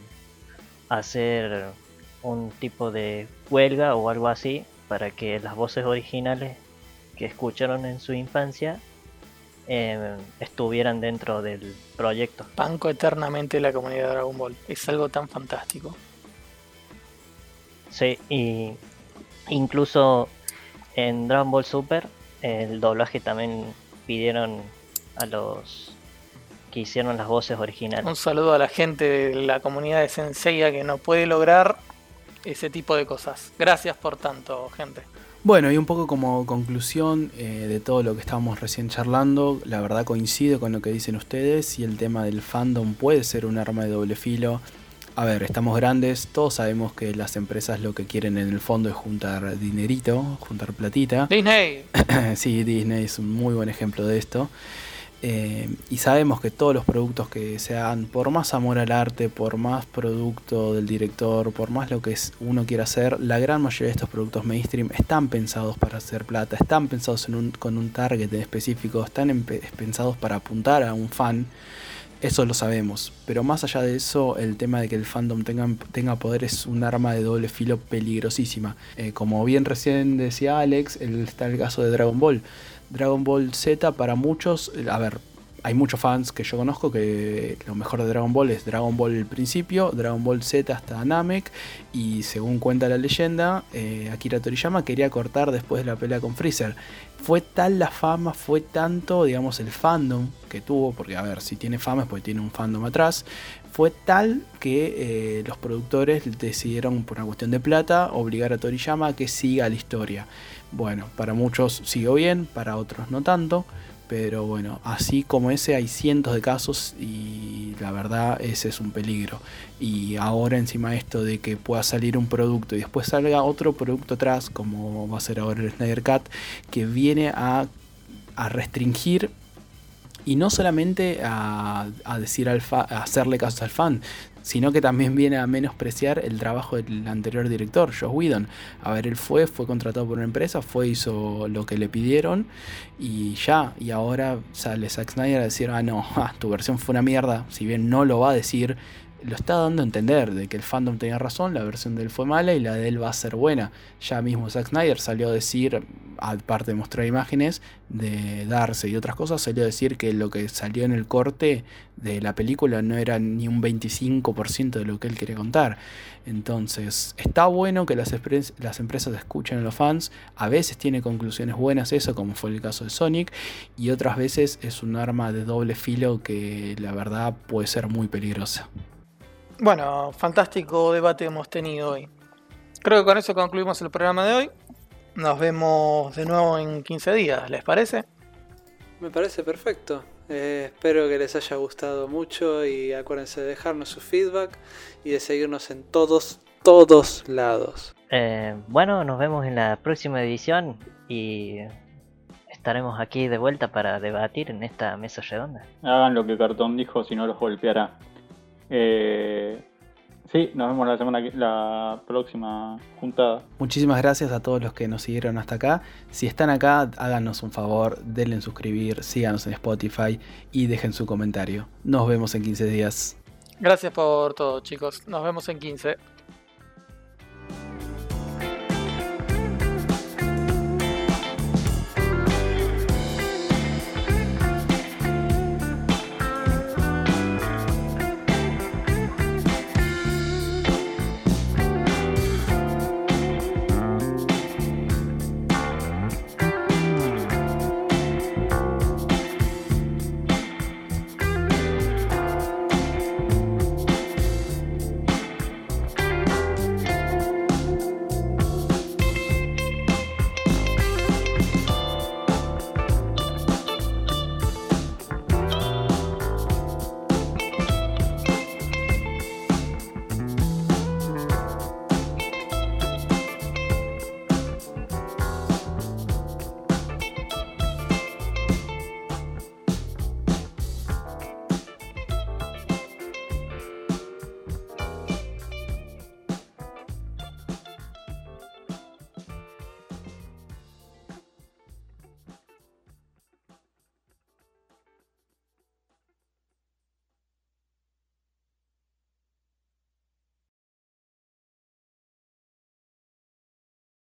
hacer un tipo de huelga o algo así para que las voces originales que escucharon en su infancia eh, estuvieran dentro del proyecto. Banco eternamente la comunidad de Dragon Ball. Es algo tan fantástico. Sí, y incluso en Dragon Ball Super el doblaje también pidieron a los que hicieron las voces originales. Un saludo a la gente de la comunidad de Senseiya que no puede lograr ese tipo de cosas. Gracias por tanto, gente. Bueno, y un poco como conclusión eh, de todo lo que estábamos recién charlando, la verdad coincido con lo que dicen ustedes y el tema del fandom puede ser un arma de doble filo. A ver, estamos grandes, todos sabemos que las empresas lo que quieren en el fondo es juntar dinerito, juntar platita. Disney. sí, Disney es un muy buen ejemplo de esto. Eh, y sabemos que todos los productos que sean, por más amor al arte, por más producto del director, por más lo que uno quiera hacer, la gran mayoría de estos productos mainstream están pensados para hacer plata, están pensados con un target específico, están pensados para apuntar a un fan. Eso lo sabemos, pero más allá de eso, el tema de que el fandom tenga, tenga poder es un arma de doble filo peligrosísima. Eh, como bien recién decía Alex, está el caso de Dragon Ball. Dragon Ball Z para muchos, a ver, hay muchos fans que yo conozco que lo mejor de Dragon Ball es Dragon Ball el principio, Dragon Ball Z hasta Namek y según cuenta la leyenda, eh, Akira Toriyama quería cortar después de la pelea con Freezer. Fue tal la fama, fue tanto, digamos, el fandom que tuvo, porque a ver, si tiene fama es porque tiene un fandom atrás, fue tal que eh, los productores decidieron por una cuestión de plata obligar a Toriyama a que siga la historia. Bueno, para muchos siguió bien, para otros no tanto. Pero bueno, así como ese hay cientos de casos y la verdad ese es un peligro. Y ahora encima esto de que pueda salir un producto y después salga otro producto atrás, como va a ser ahora el Snyder Cut, que viene a, a restringir y no solamente a, decir al a hacerle caso al fan, sino que también viene a menospreciar el trabajo del anterior director, Josh Whedon. A ver, él fue, fue contratado por una empresa, fue, hizo lo que le pidieron y ya, y ahora sale Zack Snyder a decir, ah, no, ah, tu versión fue una mierda, si bien no lo va a decir, lo está dando a entender de que el fandom tenía razón, la versión de él fue mala y la de él va a ser buena. Ya mismo Zack Snyder salió a decir, aparte de mostrar imágenes de Darse y otras cosas, salió a decir que lo que salió en el corte de la película no era ni un 25% de lo que él quería contar. Entonces, está bueno que las, las empresas escuchen a los fans. A veces tiene conclusiones buenas eso, como fue el caso de Sonic, y otras veces es un arma de doble filo que la verdad puede ser muy peligrosa. Bueno, fantástico debate hemos tenido hoy. Creo que con eso concluimos el programa de hoy. Nos vemos de nuevo en 15 días, ¿les parece? Me parece perfecto. Eh, espero que les haya gustado mucho y acuérdense de dejarnos su feedback y de seguirnos en todos, todos lados. Eh, bueno, nos vemos en la próxima edición y estaremos aquí de vuelta para debatir en esta mesa redonda. Hagan lo que Cartón dijo, si no los golpeará. Eh, sí, nos vemos la semana la próxima juntada. Muchísimas gracias a todos los que nos siguieron hasta acá. Si están acá, háganos un favor, denle en suscribir, síganos en Spotify y dejen su comentario. Nos vemos en 15 días. Gracias por todo, chicos. Nos vemos en 15.